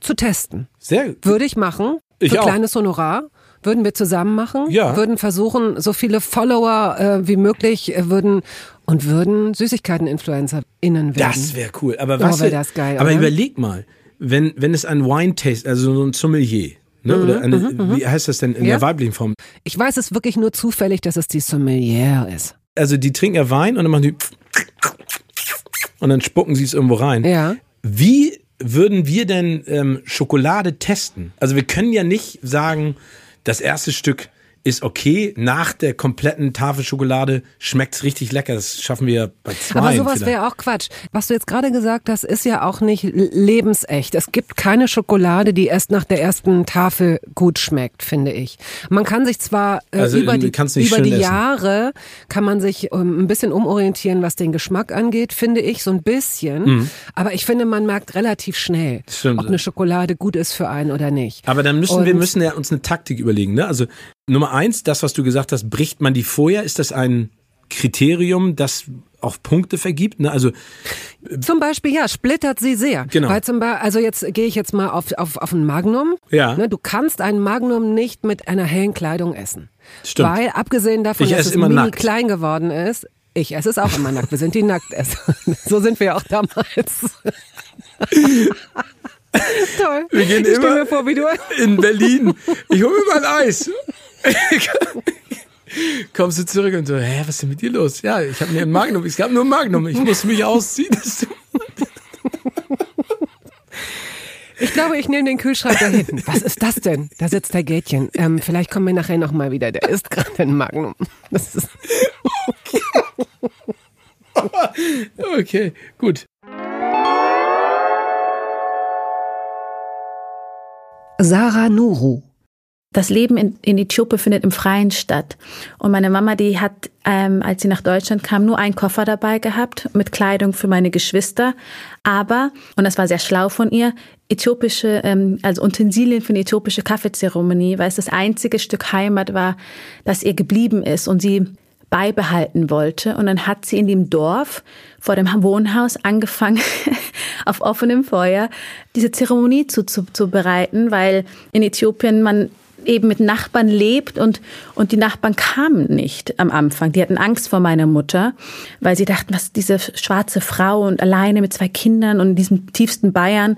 zu testen. Sehr gut. Würde ich machen. Ich für auch. kleines Honorar. Würden wir zusammen machen, ja. würden versuchen, so viele Follower äh, wie möglich äh, würden und würden Süßigkeiten-InfluencerInnen werden. Das wäre cool. Aber was? Oh, das geil, aber oder? überleg mal, wenn, wenn es ein Wine-Taste, also so ein Sommelier, ne, Mhm, oder eine, mhm, wie heißt das denn in Ja. der weiblichen Form? Ich weiß es wirklich nur zufällig, dass es die Sommelier ist. Also die trinken ja Wein und dann machen die und dann spucken sie es irgendwo rein. Ja. Wie würden wir denn ähm, Schokolade testen? Also wir können ja nicht sagen, das erste Stück ist okay. Nach der kompletten Tafel Schokolade schmeckt's richtig lecker. Das schaffen wir bei zwei. Aber sowas wäre auch Quatsch. Was du jetzt gerade gesagt hast, ist ja auch nicht lebensecht. Es gibt keine Schokolade, die erst nach der ersten Tafel gut schmeckt, finde ich. Man kann sich zwar äh, Also, über die, über die essen. Jahre kann man sich ähm, ein bisschen umorientieren, was den Geschmack angeht, finde ich so ein bisschen. Aber ich finde, man merkt relativ schnell, Mhm. Stimmt. ob eine Schokolade gut ist für einen oder nicht. Aber dann müssen wir Und- müssen ja uns eine Taktik überlegen. Ne? Also Nummer eins, das, was du gesagt hast, bricht man die vorher? Ist das ein Kriterium, das auch Punkte vergibt? Ne? Also Zum Beispiel, ja, splittert sie sehr. Genau. Weil zum Beispiel, also jetzt gehe ich jetzt mal auf, auf, auf ein Magnum. Ja. Ne, du kannst ein Magnum nicht mit einer hellen Kleidung essen. Stimmt. Weil, abgesehen davon, Ich dass es immer mini nackt. klein geworden ist, ich esse es auch immer nackt. Wir sind die Nackesser. *laughs* So sind wir auch damals. *laughs* Toll. Wir gehen ich immer- mir vor, wie du. in Berlin, ich hole mir mal ein Eis. *laughs* Kommst du zurück und so, hä, was ist denn mit dir los? Ja, ich habe mir ein Magnum, es gab nur ein Magnum, ich muss mich ausziehen. Ich glaube, ich nehme den Kühlschrank da hinten. Was ist das denn? Da sitzt der Gätchen. Ähm, vielleicht kommen wir nachher nochmal wieder. Der isst gerade ein Magnum. Das ist Okay, *laughs* gut. Sarah Nuru. Das Leben in, in Äthiopien findet im Freien statt. Und meine Mama, die hat, ähm, als sie nach Deutschland kam, nur einen Koffer dabei gehabt mit Kleidung für meine Geschwister. Aber, und das war sehr schlau von ihr, äthiopische, ähm, also Utensilien für eine äthiopische Kaffeezeremonie, weil es das einzige Stück Heimat war, das ihr geblieben ist und sie beibehalten wollte. Und dann hat sie in dem Dorf vor dem Wohnhaus angefangen, *laughs* auf offenem Feuer diese Zeremonie zuzubereiten, weil in Äthiopien man eben mit Nachbarn lebt und, und die Nachbarn kamen nicht am Anfang. Die hatten Angst vor meiner Mutter, weil sie dachten, was diese schwarze Frau und alleine mit zwei Kindern und in diesem tiefsten Bayern.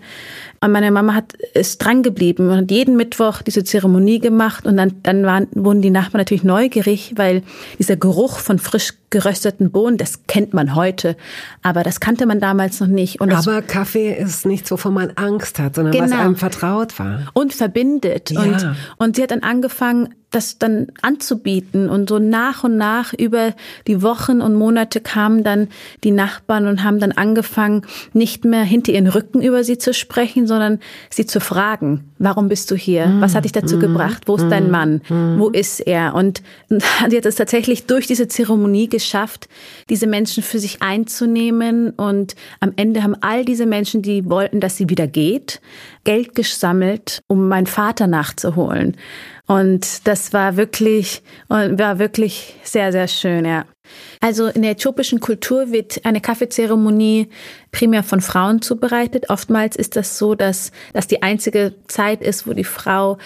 Und meine Mama hat ist dran geblieben und hat jeden Mittwoch diese Zeremonie gemacht und dann, dann waren, wurden die Nachbarn natürlich neugierig, weil dieser Geruch von frisch gerösteten Bohnen, das kennt man heute, aber das kannte man damals noch nicht. Und Aber Kaffee ist nichts, wovon man Angst hat, sondern was Genau. einem vertraut war. und verbindet. Ja. Und, und sie hat dann angefangen, das dann anzubieten. Und so nach und nach über die Wochen und Monate kamen dann die Nachbarn und haben dann angefangen, nicht mehr hinter ihren Rücken über sie zu sprechen, sondern sie zu fragen, warum bist du hier? Was hat dich dazu gebracht? Wo ist dein Mann? Wo ist er? Und *laughs* sie hat es tatsächlich durch diese Zeremonie geschafft, diese Menschen für sich einzunehmen. Und am Ende haben all diese Menschen, die wollten, dass sie wieder geht, Geld gesammelt, um meinen Vater nachzuholen. Und das war wirklich, war wirklich sehr, sehr schön, ja. Also in der äthiopischen Kultur wird eine Kaffeezeremonie primär von Frauen zubereitet. Oftmals ist das so, dass das die einzige Zeit ist, wo die Frau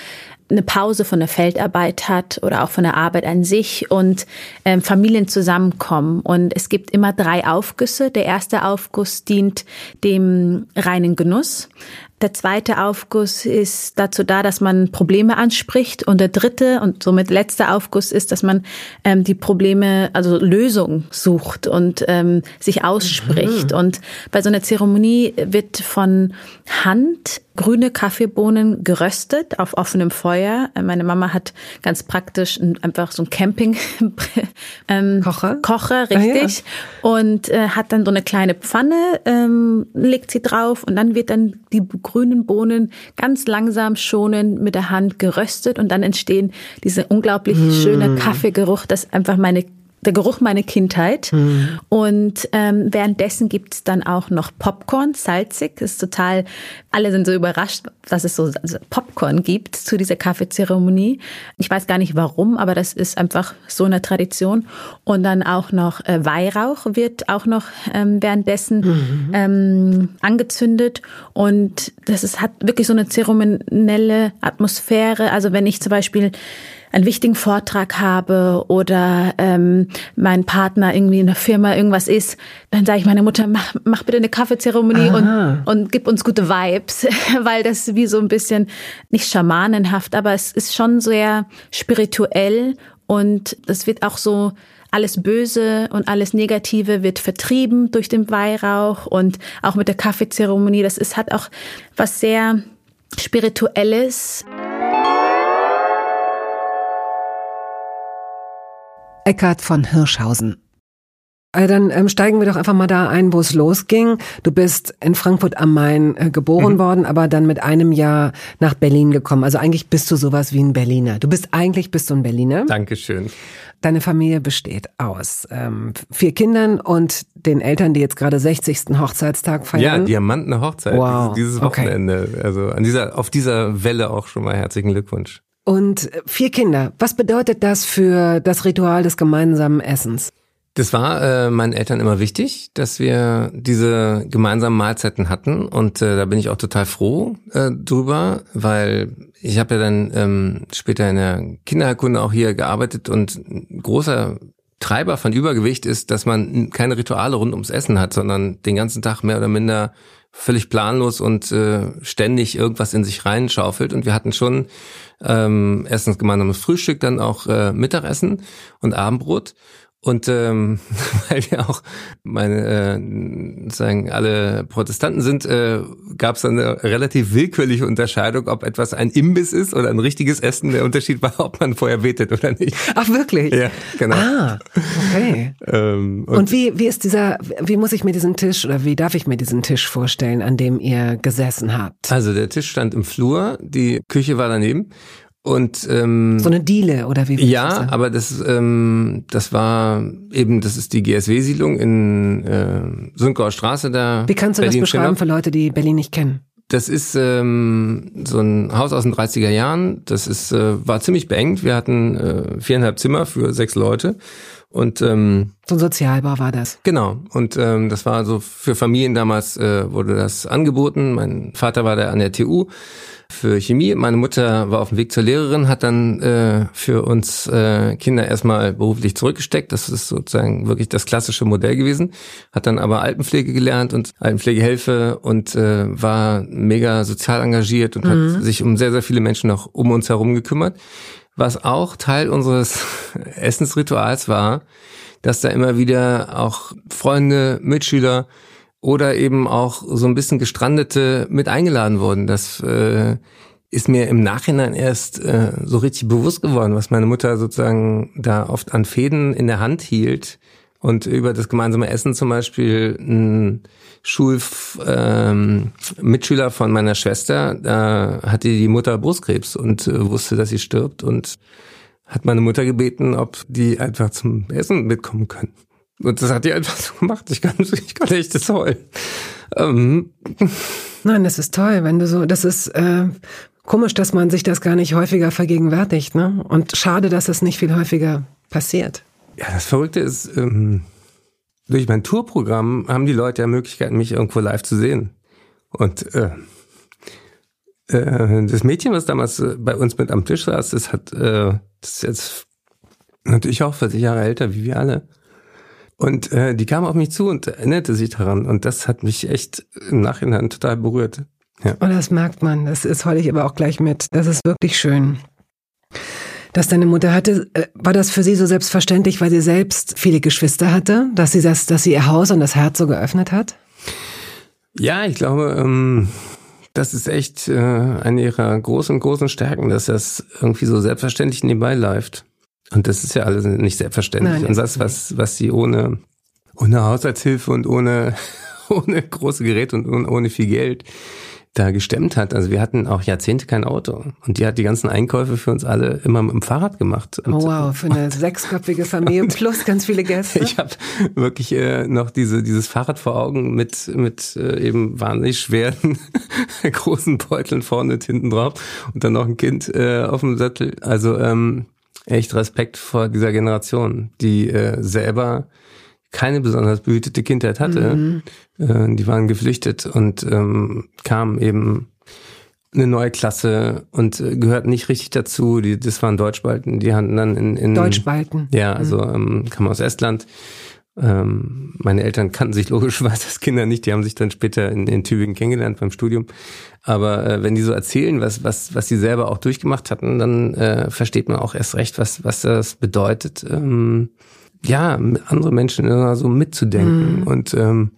eine Pause von der Feldarbeit hat oder auch von der Arbeit an sich und ähm, Familien zusammenkommen. Und es gibt immer drei Aufgüsse. Der erste Aufguss dient dem reinen Genuss. Der zweite Aufguss ist dazu da, dass man Probleme anspricht. Und der dritte und somit letzte Aufguss ist, dass man ähm, die Probleme, also Lösungen sucht und ähm, sich ausspricht. Und bei so einer Zeremonie wird von Hand grüne Kaffeebohnen geröstet auf offenem Feuer. Äh, Meine Mama hat ganz praktisch ein- einfach so ein Camping *laughs* ähm, Kocher? Kocher, Ah, ja. richtig. Und äh, hat dann so eine kleine Pfanne, ähm, legt sie drauf und dann wird dann die grünen Bohnen ganz langsam schonend mit der Hand geröstet und dann entstehen diese unglaublich schöne Kaffeegeruch, das einfach meine der Geruch meiner Kindheit. Und ähm, währenddessen gibt's dann auch noch Popcorn, salzig. Das ist total, alle sind so überrascht, dass es so also Popcorn gibt zu dieser Kaffeezeremonie. Ich weiß gar nicht warum, aber das ist einfach so eine Tradition. Und dann auch noch äh, Weihrauch wird auch noch ähm, währenddessen ähm, angezündet. Und das ist, hat wirklich so eine zeremonielle Atmosphäre. Also wenn ich zum Beispiel einen wichtigen Vortrag habe oder ähm, mein Partner irgendwie in der Firma irgendwas ist, dann sage ich meiner Mutter, mach, mach bitte eine Kaffeezeremonie und, und gib uns gute Vibes, *laughs* weil das wie so ein bisschen nicht schamanenhaft, aber es ist schon sehr spirituell und das wird auch so alles Böse und alles Negative wird vertrieben durch den Weihrauch und auch mit der Kaffeezeremonie. Das ist, hat auch was sehr Spirituelles. Eckhard von Hirschhausen. Äh, dann ähm, steigen wir doch einfach mal da ein, wo es losging. Du bist in Frankfurt am Main äh, geboren mhm. worden, aber dann mit einem Jahr nach Berlin gekommen. Also eigentlich bist du sowas wie ein Berliner. Du bist eigentlich bist du ein Berliner. Dankeschön. Deine Familie besteht aus ähm, vier Kindern und den Eltern, die jetzt gerade 60. Hochzeitstag feiern. Ja, Diamantene Hochzeit wow. dieses Wochenende. Okay. Also an dieser, auf dieser Welle auch schon mal herzlichen Glückwunsch. Und äh, vier Kinder. Was bedeutet das für das Ritual des gemeinsamen Essens? Das war äh, meinen Eltern immer wichtig, dass wir diese gemeinsamen Mahlzeiten hatten und äh, da bin ich auch total froh äh, drüber, weil ich habe ja dann ähm, später in der Kinderheilkunde auch hier gearbeitet und ein großer Treiber von Übergewicht ist, dass man keine Rituale rund ums Essen hat, sondern den ganzen Tag mehr oder minder völlig planlos und äh, ständig irgendwas in sich reinschaufelt. Und wir hatten schon ähm, erstens gemeinsames Frühstück, dann auch äh, Mittagessen und Abendbrot. Und ähm, *laughs* weil wir auch meine äh, sagen alle Protestanten sind, äh, gab es eine relativ willkürliche Unterscheidung, ob etwas ein Imbiss ist oder ein richtiges Essen. Der Unterschied war, ob man vorher betet oder nicht. Ach wirklich? Ja, genau. Ah, okay. ähm, und, und wie wie ist dieser? Wie muss ich mir diesen Tisch oder wie darf ich mir diesen Tisch vorstellen, an dem ihr gesessen habt? Also der Tisch stand im Flur, die Küche war daneben und ähm, so eine Diele oder wie? Ja, das aber das ähm, das war eben das ist die GSW-Siedlung in äh, Sundgauer Straße da. Wie kannst du Berlin das beschreiben für Leute, die Berlin nicht kennen? Das ist ähm, so ein Haus aus den 30er Jahren. Das ist äh, war ziemlich beengt. Wir hatten äh, viereinhalb Zimmer für sechs Leute und ähm, so ein Sozialbau war das. Genau. Und ähm, das war so für Familien damals äh, wurde das angeboten. Mein Vater war da an der TU für Chemie. Meine Mutter war auf dem Weg zur Lehrerin, hat dann äh, für uns äh, Kinder erstmal beruflich zurückgesteckt. Das ist sozusagen wirklich das klassische Modell gewesen. Hat dann aber Altenpflege gelernt und Altenpflegehilfe und äh, war mega sozial engagiert und mhm. hat sich um sehr, sehr viele Menschen noch um uns herum gekümmert. Was auch Teil unseres *laughs* Essensrituals war, dass da immer wieder auch Freunde, Mitschüler oder eben auch so ein bisschen gestrandete mit eingeladen wurden. Das äh, ist mir im Nachhinein erst äh, so richtig bewusst geworden, was meine Mutter sozusagen da oft an Fäden in der Hand hielt und über das gemeinsame Essen zum Beispiel ein Schulmitschüler ähm, von meiner Schwester, da hatte die Mutter Brustkrebs und äh, wusste, dass sie stirbt und hat meine Mutter gebeten, ob die einfach zum Essen mitkommen können. Und das hat die einfach so gemacht. Ich kann, ich kann echt das heulen. Ähm. Nein, das ist toll, wenn du so, das ist äh, komisch, dass man sich das gar nicht häufiger vergegenwärtigt, ne? Und schade, dass es nicht viel häufiger passiert. Ja, das Verrückte ist, ähm, durch mein Tourprogramm haben die Leute ja Möglichkeiten, mich irgendwo live zu sehen. Und äh, äh, das Mädchen, was damals äh, bei uns mit am Tisch saß, das hat, äh, das ist jetzt natürlich auch 40 Jahre älter wie wir alle. Und äh, die kam auf mich zu und erinnerte sich daran. Und das hat mich echt im Nachhinein total berührt. Ja. Und das merkt man. Das ist heule ich aber auch gleich mit. Das ist wirklich schön. Dass deine Mutter hatte, äh, war das für sie so selbstverständlich, weil sie selbst viele Geschwister hatte, dass sie das, dass sie ihr Haus und das Herz so geöffnet hat? Ja, ich glaube, ähm, das ist echt äh, eine ihrer großen, großen Stärken, dass das irgendwie so selbstverständlich nebenbei läuft. Und das ist ja alles nicht selbstverständlich. Nein, und das, was, was sie ohne, ohne Haushaltshilfe und ohne, *laughs* ohne große Geräte und ohne viel Geld da gestemmt hat. Also wir hatten auch Jahrzehnte kein Auto. Und die hat die ganzen Einkäufe für uns alle immer mit dem Fahrrad gemacht. Und, oh wow, für eine sechsköpfige Familie *laughs* plus ganz viele Gäste. *laughs* Ich habe wirklich äh, noch diese, dieses Fahrrad vor Augen mit, mit äh, eben wahnsinnig schweren *laughs* großen Beuteln vorne und hinten drauf und dann noch ein Kind äh, auf dem Sattel. Also ähm, echt Respekt vor dieser Generation, die äh, selber keine besonders behütete Kindheit hatte. Mhm. Äh, die waren geflüchtet und ähm, kamen eben eine neue Klasse und äh, gehört nicht richtig dazu. Die, das waren Deutschbalten, die hatten dann in, in Deutschbalten. Ja, also mhm. ähm, kamen aus Estland. Ähm, meine Eltern kannten sich logischerweise *laughs* als Kinder nicht, die haben sich dann später in, in Tübingen kennengelernt beim Studium. Aber äh, wenn die so erzählen, was, was, was sie selber auch durchgemacht hatten, dann äh, versteht man auch erst recht, was, was das bedeutet, ähm, ja, andere Menschen immer so mitzudenken. Mhm. Und ähm,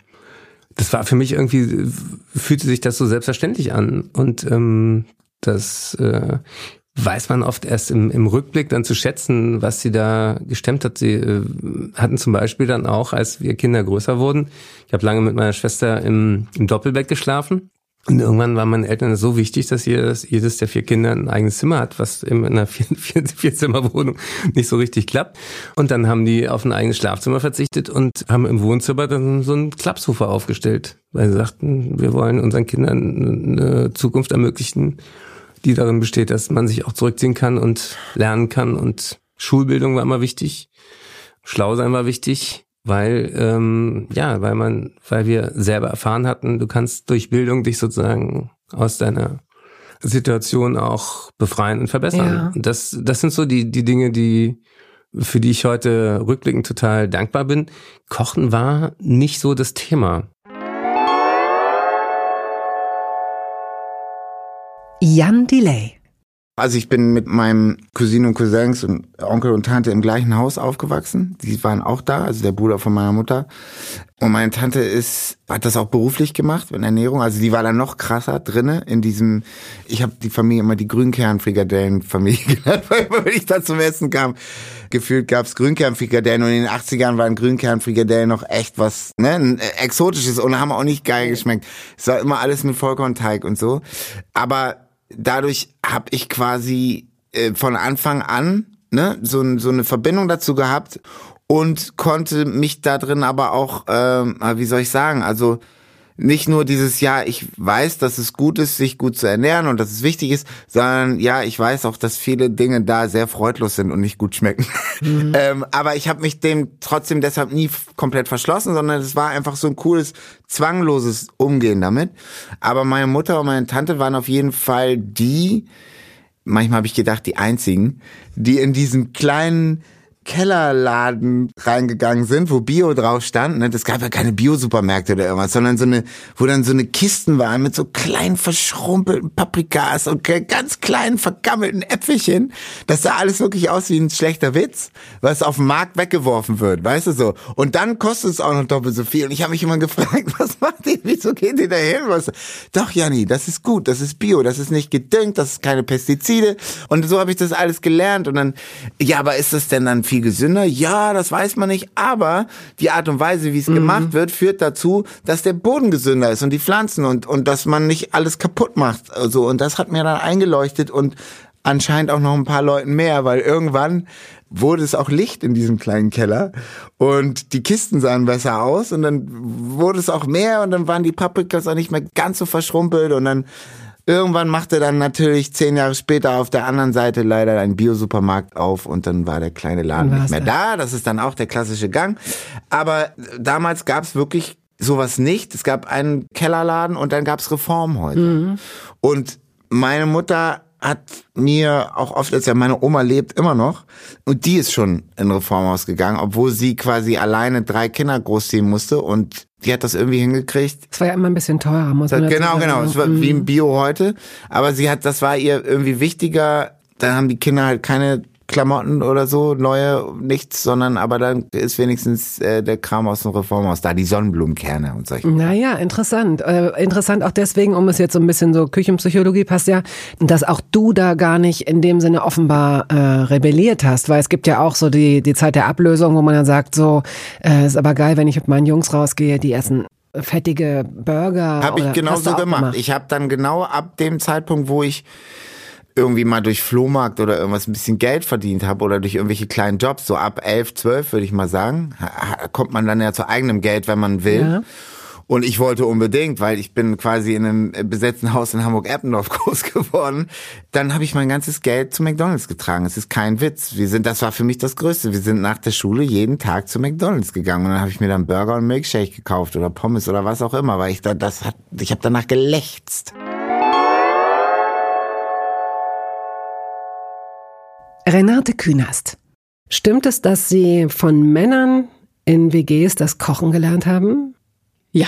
das war für mich irgendwie, fühlte sich das so selbstverständlich an. Und ähm, das äh, weiß man oft erst im, im Rückblick dann zu schätzen, was sie da gestemmt hat. Sie äh, hatten zum Beispiel dann auch, als wir Kinder größer wurden, ich habe lange mit meiner Schwester im, im Doppelbett geschlafen. Und irgendwann waren meine Eltern so wichtig, dass jedes, jedes der vier Kinder ein eigenes Zimmer hat, was in einer vier, *laughs* vier, vier nicht so richtig klappt. Und dann haben die auf ein eigenes Schlafzimmer verzichtet und haben im Wohnzimmer dann so einen Klappsofa aufgestellt, weil sie sagten, wir wollen unseren Kindern eine Zukunft ermöglichen, die darin besteht, dass man sich auch zurückziehen kann und lernen kann. Und Schulbildung war immer wichtig, schlau sein war wichtig, weil ähm, ja, weil man, weil wir selber erfahren hatten, du kannst durch Bildung dich sozusagen aus deiner Situation auch befreien und verbessern. Ja. Und das, das sind so die die Dinge, die für die ich heute rückblickend total dankbar bin. Kochen war nicht so das Thema. Jan Delay. Also ich bin mit meinem Cousinen und Cousins und Onkel und Tante im gleichen Haus aufgewachsen. Die waren auch da, also der Bruder von meiner Mutter. Und meine Tante ist, hat das auch beruflich gemacht in Ernährung. Also die war da noch krasser drinne in diesem, ich habe die Familie immer die Grünkern-Frikadellen-Familie *laughs* genannt, weil immer, wenn ich da zum Essen kam, gefühlt gab's Grünkern-Frikadellen und in den 80ern waren Grünkern-Frikadellen noch echt was, ne, exotisches und haben auch nicht geil geschmeckt. Es war immer alles mit Vollkornteig und so. Aber dadurch habe ich quasi äh, von Anfang an ne, so, so eine Verbindung dazu gehabt und konnte mich da drin aber auch, ähm, wie soll ich sagen, also nicht nur dieses, ja, ich weiß, dass es gut ist, sich gut zu ernähren und dass es wichtig ist, sondern ja, ich weiß auch, dass viele Dinge da sehr freudlos sind und nicht gut schmecken. Mhm. *laughs* ähm, aber ich habe mich dem trotzdem deshalb nie komplett verschlossen, sondern es war einfach so ein cooles, zwangloses Umgehen damit. Aber meine Mutter und meine Tante waren auf jeden Fall die, manchmal habe ich gedacht, die einzigen, die in diesem kleinen Kellerladen reingegangen sind, wo Bio drauf stand. Ne? Das gab ja keine Bio-Supermärkte oder irgendwas, sondern so eine, wo dann so eine Kisten waren mit so kleinen verschrumpelten Paprikas und ganz kleinen vergammelten Äpfelchen. Das sah alles wirklich aus wie ein schlechter Witz, was auf dem Markt weggeworfen wird, weißt du so. Und dann kostet es auch noch doppelt so viel. Und ich habe mich immer gefragt, *laughs* was macht ihr, wieso geht ihr da hin? Was? Doch, Janni, das ist gut, das ist Bio, das ist nicht gedüngt, das ist keine Pestizide. Und so habe ich das alles gelernt. Und dann, ja, aber ist das denn dann viel gesünder? Ja, das weiß man nicht, aber die Art und Weise, wie es mhm. gemacht wird, führt dazu, dass der Boden gesünder ist und die Pflanzen und, und dass man nicht alles kaputt macht. Also, und das hat mir dann eingeleuchtet und anscheinend auch noch ein paar Leuten mehr, weil irgendwann wurde es auch Licht in diesem kleinen Keller und die Kisten sahen besser aus und dann wurde es auch mehr und dann waren die Paprikas auch nicht mehr ganz so verschrumpelt und dann Irgendwann machte dann natürlich zehn Jahre später auf der anderen Seite leider ein Biosupermarkt auf und dann war der kleine Laden nicht mehr da. Das ist dann auch der klassische Gang. Aber damals gab es wirklich sowas nicht. Es gab einen Kellerladen und dann gab es Reformhäuser. Mhm. Und meine Mutter hat mir auch oft erzählt, meine Oma lebt immer noch und die ist schon in Reformhaus gegangen, obwohl sie quasi alleine drei Kinder großziehen musste und die hat das irgendwie hingekriegt. Es war ja immer ein bisschen teurer, muss man Genau, genau. Es war wie im Bio heute. Aber sie hat, das war ihr irgendwie wichtiger. Da haben die Kinder halt keine Klamotten oder so, neue, nichts, sondern aber dann ist wenigstens äh, der Kram aus dem Reformhaus da, die Sonnenblumenkerne und solche. Naja, interessant. Äh, interessant auch deswegen, um es jetzt so ein bisschen so Küchenpsychologie passt ja, dass auch du da gar nicht in dem Sinne offenbar äh, rebelliert hast, weil es gibt ja auch so die, die Zeit der Ablösung, wo man dann sagt, so, äh, ist aber geil, wenn ich mit meinen Jungs rausgehe, die essen fettige Burger. Habe ich genauso gemacht. gemacht. Ich habe dann genau ab dem Zeitpunkt, wo ich irgendwie mal durch Flohmarkt oder irgendwas ein bisschen Geld verdient habe oder durch irgendwelche kleinen Jobs, so ab elf, zwölf würde ich mal sagen, kommt man dann ja zu eigenem Geld, wenn man will. Ja. Und ich wollte unbedingt, weil ich bin quasi in einem besetzten Haus in Hamburg-Eppendorf *laughs* groß geworden. Dann habe ich mein ganzes Geld zu McDonalds getragen. Es ist kein Witz. Wir sind, das war für mich das Größte. Wir sind nach der Schule jeden Tag zu McDonalds gegangen und dann habe ich mir dann Burger und Milkshake gekauft oder Pommes oder was auch immer, weil ich da das hat, ich habe danach gelächzt. Renate Künast. Stimmt es, dass Sie von Männern in WGs das Kochen gelernt haben? Ja.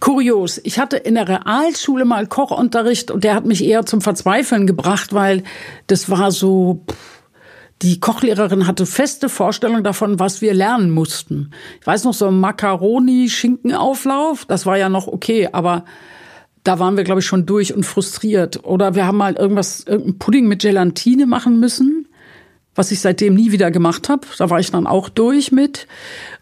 Kurios, ich hatte in der Realschule mal Kochunterricht und der hat mich eher zum Verzweifeln gebracht, weil das war so, die Kochlehrerin hatte feste Vorstellung davon, was wir lernen mussten. Ich weiß noch, so ein Macaroni-Schinkenauflauf, das war ja noch okay, aber da waren wir, glaube ich, schon durch und frustriert. Oder wir haben mal irgendwas, irgendein Pudding mit Gelatine machen müssen, was ich seitdem nie wieder gemacht habe. Da war ich dann auch durch mit.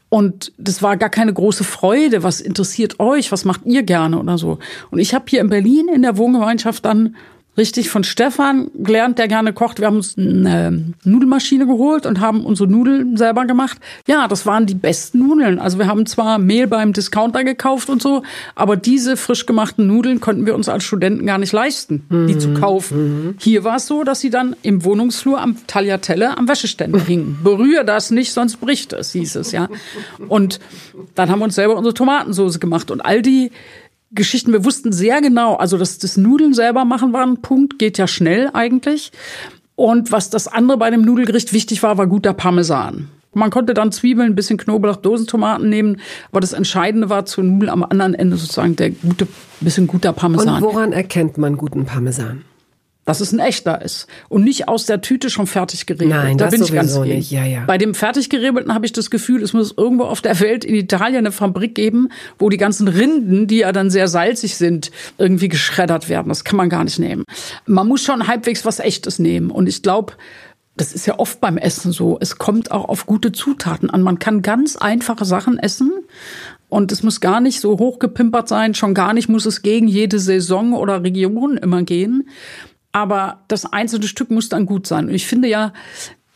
Und das war gar keine große Freude. Was interessiert euch? Was macht ihr gerne oder so? Und ich habe hier in Berlin in der Wohngemeinschaft dann richtig von Stefan gelernt, der gerne kocht. Wir haben uns eine Nudelmaschine geholt und haben unsere Nudeln selber gemacht. Ja, das waren die besten Nudeln. Also wir haben zwar Mehl beim Discounter gekauft und so, aber diese frisch gemachten Nudeln konnten wir uns als Studenten gar nicht leisten, mhm. die zu kaufen. Mhm. Hier war es so, dass sie dann im Wohnungsflur am Tagliatelle am Wäscheständer *laughs* hingen. Berühre das nicht, sonst bricht es, hieß es, ja. Und dann haben wir uns selber unsere Tomatensauce gemacht und all die Geschichten. Wir wussten sehr genau, also dass das Nudeln selber machen war ein Punkt, geht ja schnell eigentlich. Und was das andere bei dem Nudelgericht wichtig war, war guter Parmesan. Man konnte dann Zwiebeln, ein bisschen Knoblauch, Dosentomaten nehmen, aber das Entscheidende war zur Nudel am anderen Ende sozusagen der gute, bisschen guter Parmesan. Und woran erkennt man guten Parmesan? Dass es ein echter ist und nicht aus der Tüte schon fertig gerebelt. Nein, da das bin ich ganz nicht. Ja, ja. Bei dem fertig gerebelten habe ich das Gefühl, es muss irgendwo auf der Welt in Italien eine Fabrik geben, wo die ganzen Rinden, die ja dann sehr salzig sind, irgendwie geschreddert werden. Das kann man gar nicht nehmen. Man muss schon halbwegs was echtes nehmen und ich glaube, das ist ja oft beim Essen so. Es kommt auch auf gute Zutaten an. Man kann ganz einfache Sachen essen und es muss gar nicht so hochgepimpert sein, schon gar nicht muss es gegen jede Saison oder Region immer gehen aber das einzelne Stück muss dann gut sein. Und ich finde ja,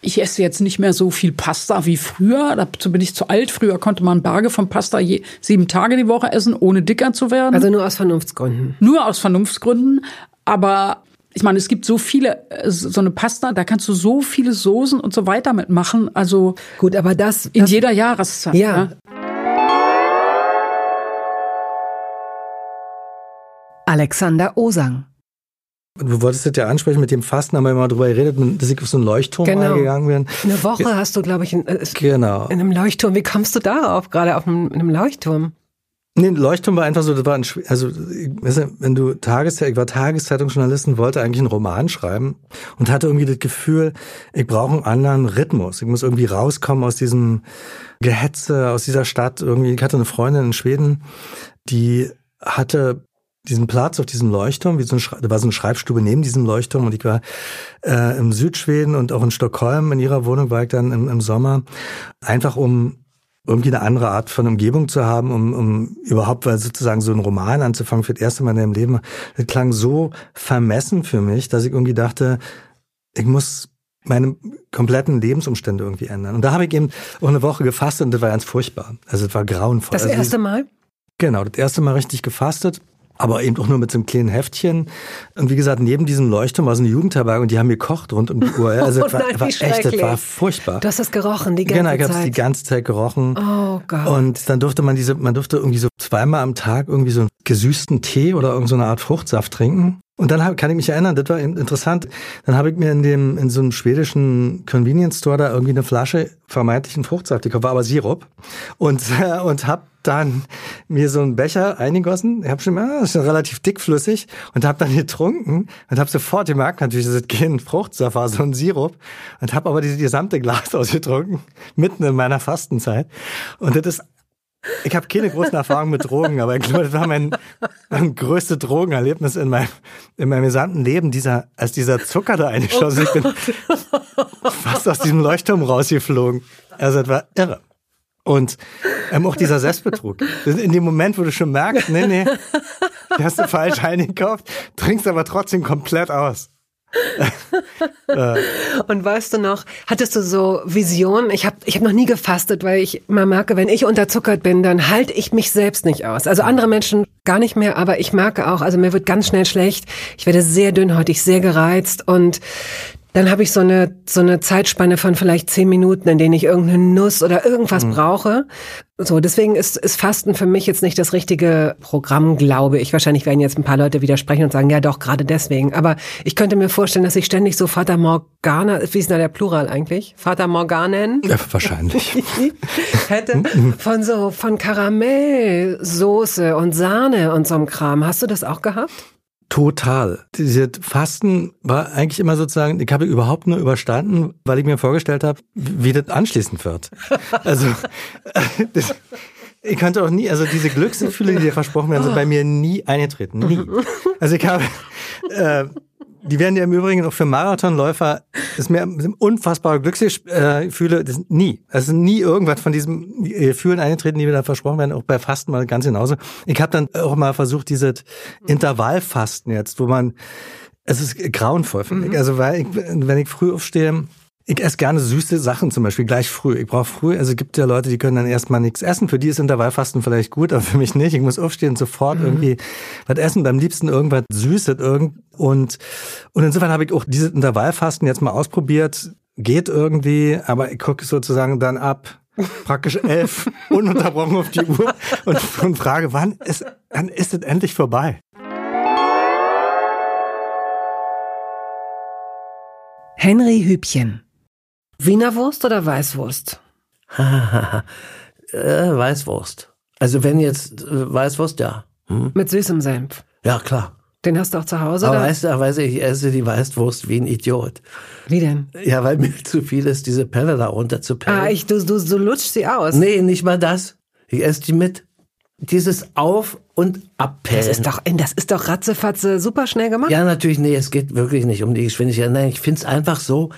ich esse jetzt nicht mehr so viel Pasta wie früher. Dazu bin ich zu alt. Früher konnte man Berge von Pasta je, sieben Tage die Woche essen, ohne dicker zu werden. Also nur aus Vernunftsgründen. Nur aus Vernunftsgründen. Aber ich meine, es gibt so viele, äh, so eine Pasta, da kannst du so viele Soßen und so weiter mitmachen. Also gut, aber das in das, jeder Jahreszeit. Ja. ja. Alexander Osang. Du wolltest das ja ansprechen mit dem Fasten, haben wir immer drüber geredet, dass ich auf so einen Leuchtturm genau. gegangen bin. Eine Woche ja. hast du, glaube ich, in, äh, genau. in einem Leuchtturm. Wie kommst du darauf, gerade auf einem, einem Leuchtturm? Nee, Leuchtturm war einfach so, das war ein, also, wenn du Tageszeitung, ich war Tageszeitungsjournalist und wollte eigentlich einen Roman schreiben und hatte irgendwie das Gefühl, ich brauche einen anderen Rhythmus. Ich muss irgendwie rauskommen aus diesem Gehetze, aus dieser Stadt. Irgendwie, ich hatte eine Freundin in Schweden, die hatte diesen Platz auf diesem Leuchtturm, wie so ein, da war so eine Schreibstube neben diesem Leuchtturm und ich war äh, im Südschweden und auch in Stockholm in ihrer Wohnung war ich dann im, im Sommer, einfach um irgendwie eine andere Art von Umgebung zu haben, um, um überhaupt weil sozusagen so einen Roman anzufangen für das erste Mal in meinem Leben. Das klang so vermessen für mich, dass ich irgendwie dachte, ich muss meine kompletten Lebensumstände irgendwie ändern. Und da habe ich eben auch eine Woche gefastet und das war ganz furchtbar. Also es war grauenvoll. Das also erste Mal? Genau, das erste Mal richtig gefastet aber eben auch nur mit so einem kleinen Heftchen. Und wie gesagt, neben diesem Leuchtturm war so eine Jugendherberge und die haben gekocht rund um die Uhr. Also *laughs* oh nein, war, war echt, das war furchtbar. Du hast das gerochen die ganze Zeit? Genau, ich habe es die ganze Zeit gerochen. Oh Gott. Und dann durfte man diese, man durfte irgendwie so zweimal am Tag irgendwie so einen gesüßten Tee oder irgendeine so Art Fruchtsaft trinken. Und dann hab, kann ich mich erinnern, das war interessant. Dann habe ich mir in dem in so einem schwedischen Convenience Store da irgendwie eine Flasche vermeintlichen Fruchtsaft gekauft, war aber Sirup und äh, *laughs* und habe dann mir so einen Becher eingegossen. Ich habe schon, ah, das ist schon relativ dickflüssig und habe dann getrunken und habe sofort gemerkt, natürlich, das ist kein Fruchtsaft, war so ein Sirup und habe aber diese gesamte Glas *laughs* ausgetrunken mitten in meiner Fastenzeit. Und das ist ich habe keine großen Erfahrungen mit Drogen, aber ich glaube, das war mein, mein größtes Drogenerlebnis in meinem, in meinem gesamten Leben, dieser, als dieser Zucker da eingeschlossen ist. Ich bin fast aus diesem Leuchtturm rausgeflogen. Also das war irre. Und ähm, auch dieser Selbstbetrug. In dem Moment, wo du schon merkst, nee, nee, die hast du falsch eingekauft, trinkst aber trotzdem komplett aus. *laughs* Und weißt du noch, hattest du so Visionen? Ich habe ich hab noch nie gefastet, weil ich immer merke, wenn ich unterzuckert bin, dann halte ich mich selbst nicht aus. Also andere Menschen gar nicht mehr, aber ich merke auch, also mir wird ganz schnell schlecht. Ich werde sehr dünnhäutig, sehr gereizt und dann habe ich so eine so eine Zeitspanne von vielleicht zehn Minuten, in denen ich irgendeine Nuss oder irgendwas mhm. brauche. So, deswegen ist, ist Fasten für mich jetzt nicht das richtige Programm, glaube ich. Wahrscheinlich werden jetzt ein paar Leute widersprechen und sagen, ja doch, gerade deswegen. Aber ich könnte mir vorstellen, dass ich ständig so Vater Morgana, wie ist denn da der Plural eigentlich? Vater Morganen? Ja, wahrscheinlich. *laughs* hätte von so, von Karamellsoße und Sahne und so einem Kram. Hast du das auch gehabt? Total. Diese Fasten war eigentlich immer sozusagen, ich habe überhaupt nur überstanden, weil ich mir vorgestellt habe, wie das anschließend wird. Also *laughs* das, ich könnte auch nie, also diese Glücksgefühle, die dir versprochen werden, sind bei mir nie eingetreten. Nie. Also ich habe äh, die werden ja im Übrigen auch für Marathonläufer, das ist mir unfassbare Glücksgefühle, das nie. Also nie irgendwas von diesem Gefühlen eingetreten, die mir da versprochen werden, auch bei Fasten mal ganz genauso. Ich habe dann auch mal versucht, dieses Intervallfasten jetzt, wo man, es ist grauenvoll, finde ich. Mhm. Also weil ich, wenn ich früh aufstehe, ich esse gerne süße Sachen zum Beispiel gleich früh. Ich brauche früh, also es gibt ja Leute, die können dann erstmal nichts essen. Für die ist Intervallfasten vielleicht gut, aber für mich nicht. Ich muss aufstehen und sofort mhm. irgendwie was essen. Beim liebsten irgendwas Süßes. Irgend und, und insofern habe ich auch dieses Intervallfasten jetzt mal ausprobiert. Geht irgendwie, aber ich gucke sozusagen dann ab praktisch *laughs* elf ununterbrochen auf die Uhr und, und frage, wann ist, wann ist es endlich vorbei? Henry Hübchen Wiener Wurst oder Weißwurst? *laughs* äh, Weißwurst. Also wenn jetzt äh, Weißwurst, ja. Hm? Mit süßem Senf. Ja, klar. Den hast du auch zu Hause? Aber oder? weißt du, weißt du, ich esse die Weißwurst wie ein Idiot. Wie denn? Ja, weil mir *laughs* zu viel ist, diese Pelle da runter zu pellen. Ah, ich, du, du, du lutschst sie aus. Nee, nicht mal das. Ich esse die mit. Dieses Auf- und Abpellen. Das ist doch, das ist doch ratzefatze super schnell gemacht. Ja, natürlich, nee, es geht wirklich nicht um die Geschwindigkeit. Nein, ich finde es einfach so,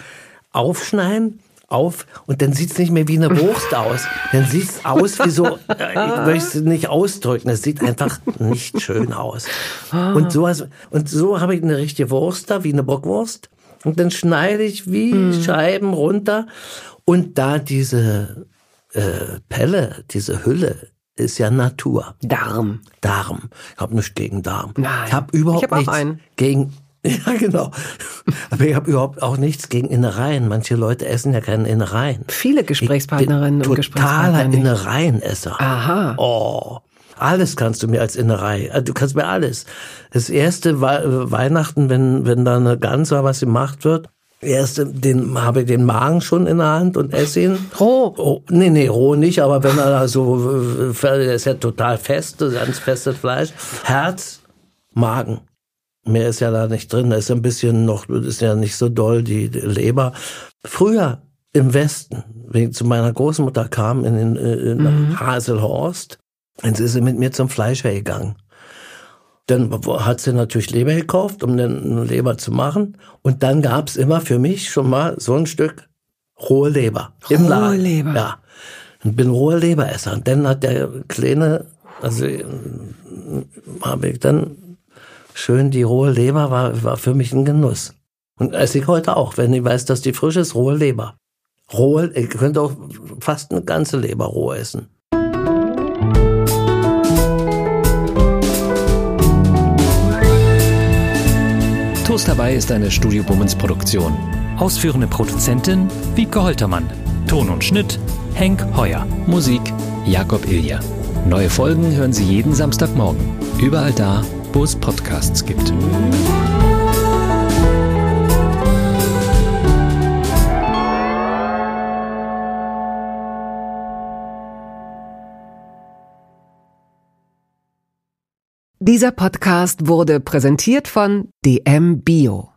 aufschneiden, auf und dann sieht's nicht mehr wie eine Wurst aus. Dann sieht's aus wie so, äh, ich möchte es nicht ausdrücken, es sieht einfach nicht schön aus. Und so, und so habe ich eine richtige Wurst da, wie eine Bockwurst. Und dann schneide ich wie mm. Scheiben runter. Und da diese äh, Pelle, diese Hülle, ist ja Natur. Darm. Darm. Ich habe nichts gegen Darm. Nein. Ich habe überhaupt ich hab nichts einen. gegen *laughs* Ja, genau. Aber ich habe überhaupt auch nichts gegen Innereien. Manche Leute essen ja keine Innereien. Viele Gesprächspartnerinnen und Gesprächspartner. Totaler Innereienesser. Aha. Oh. Alles kannst du mir als Innerei. Äh, du kannst mir alles. Das erste Weihnachten, wenn, wenn da eine Gans oder was gemacht wird, Erste, den habe ich den Magen schon in der Hand und esse ihn. Roh? Oh, nee, nee, roh nicht, aber wenn er da so, der ist ja total fest, ganz festes Fleisch. Herz, Magen. Mehr ist ja da nicht drin. Da ist ein bisschen noch, ist ja nicht so doll die Leber. Früher im Westen, wenn ich zu meiner Großmutter kam in, in, in mhm. Haselhorst, dann ist sie mit mir zum Fleischer gegangen. Dann hat sie natürlich Leber gekauft, um eine Leber zu machen. Und dann gab's immer für mich schon mal so ein Stück rohe Leber. Im rohe Laden. Leber? Ja. Und bin rohe Leberesser. Und dann hat der Kleine, also äh, habe ich dann schön die rohe Leber war, war für mich ein Genuss. Und esse ich heute auch, wenn ich weiß, dass die frisch ist, rohe Leber. Rohe, ich könnte auch fast eine ganze Leber roh essen. Toast dabei ist eine Studio Bummens Produktion. Ausführende Produzentin Wiebke Holtermann. Ton und Schnitt Henk Heuer. Musik Jakob Ilja. Neue Folgen hören Sie jeden Samstagmorgen. Überall da, wo es Podcasts gibt. Dieser Podcast wurde präsentiert von DM Bio.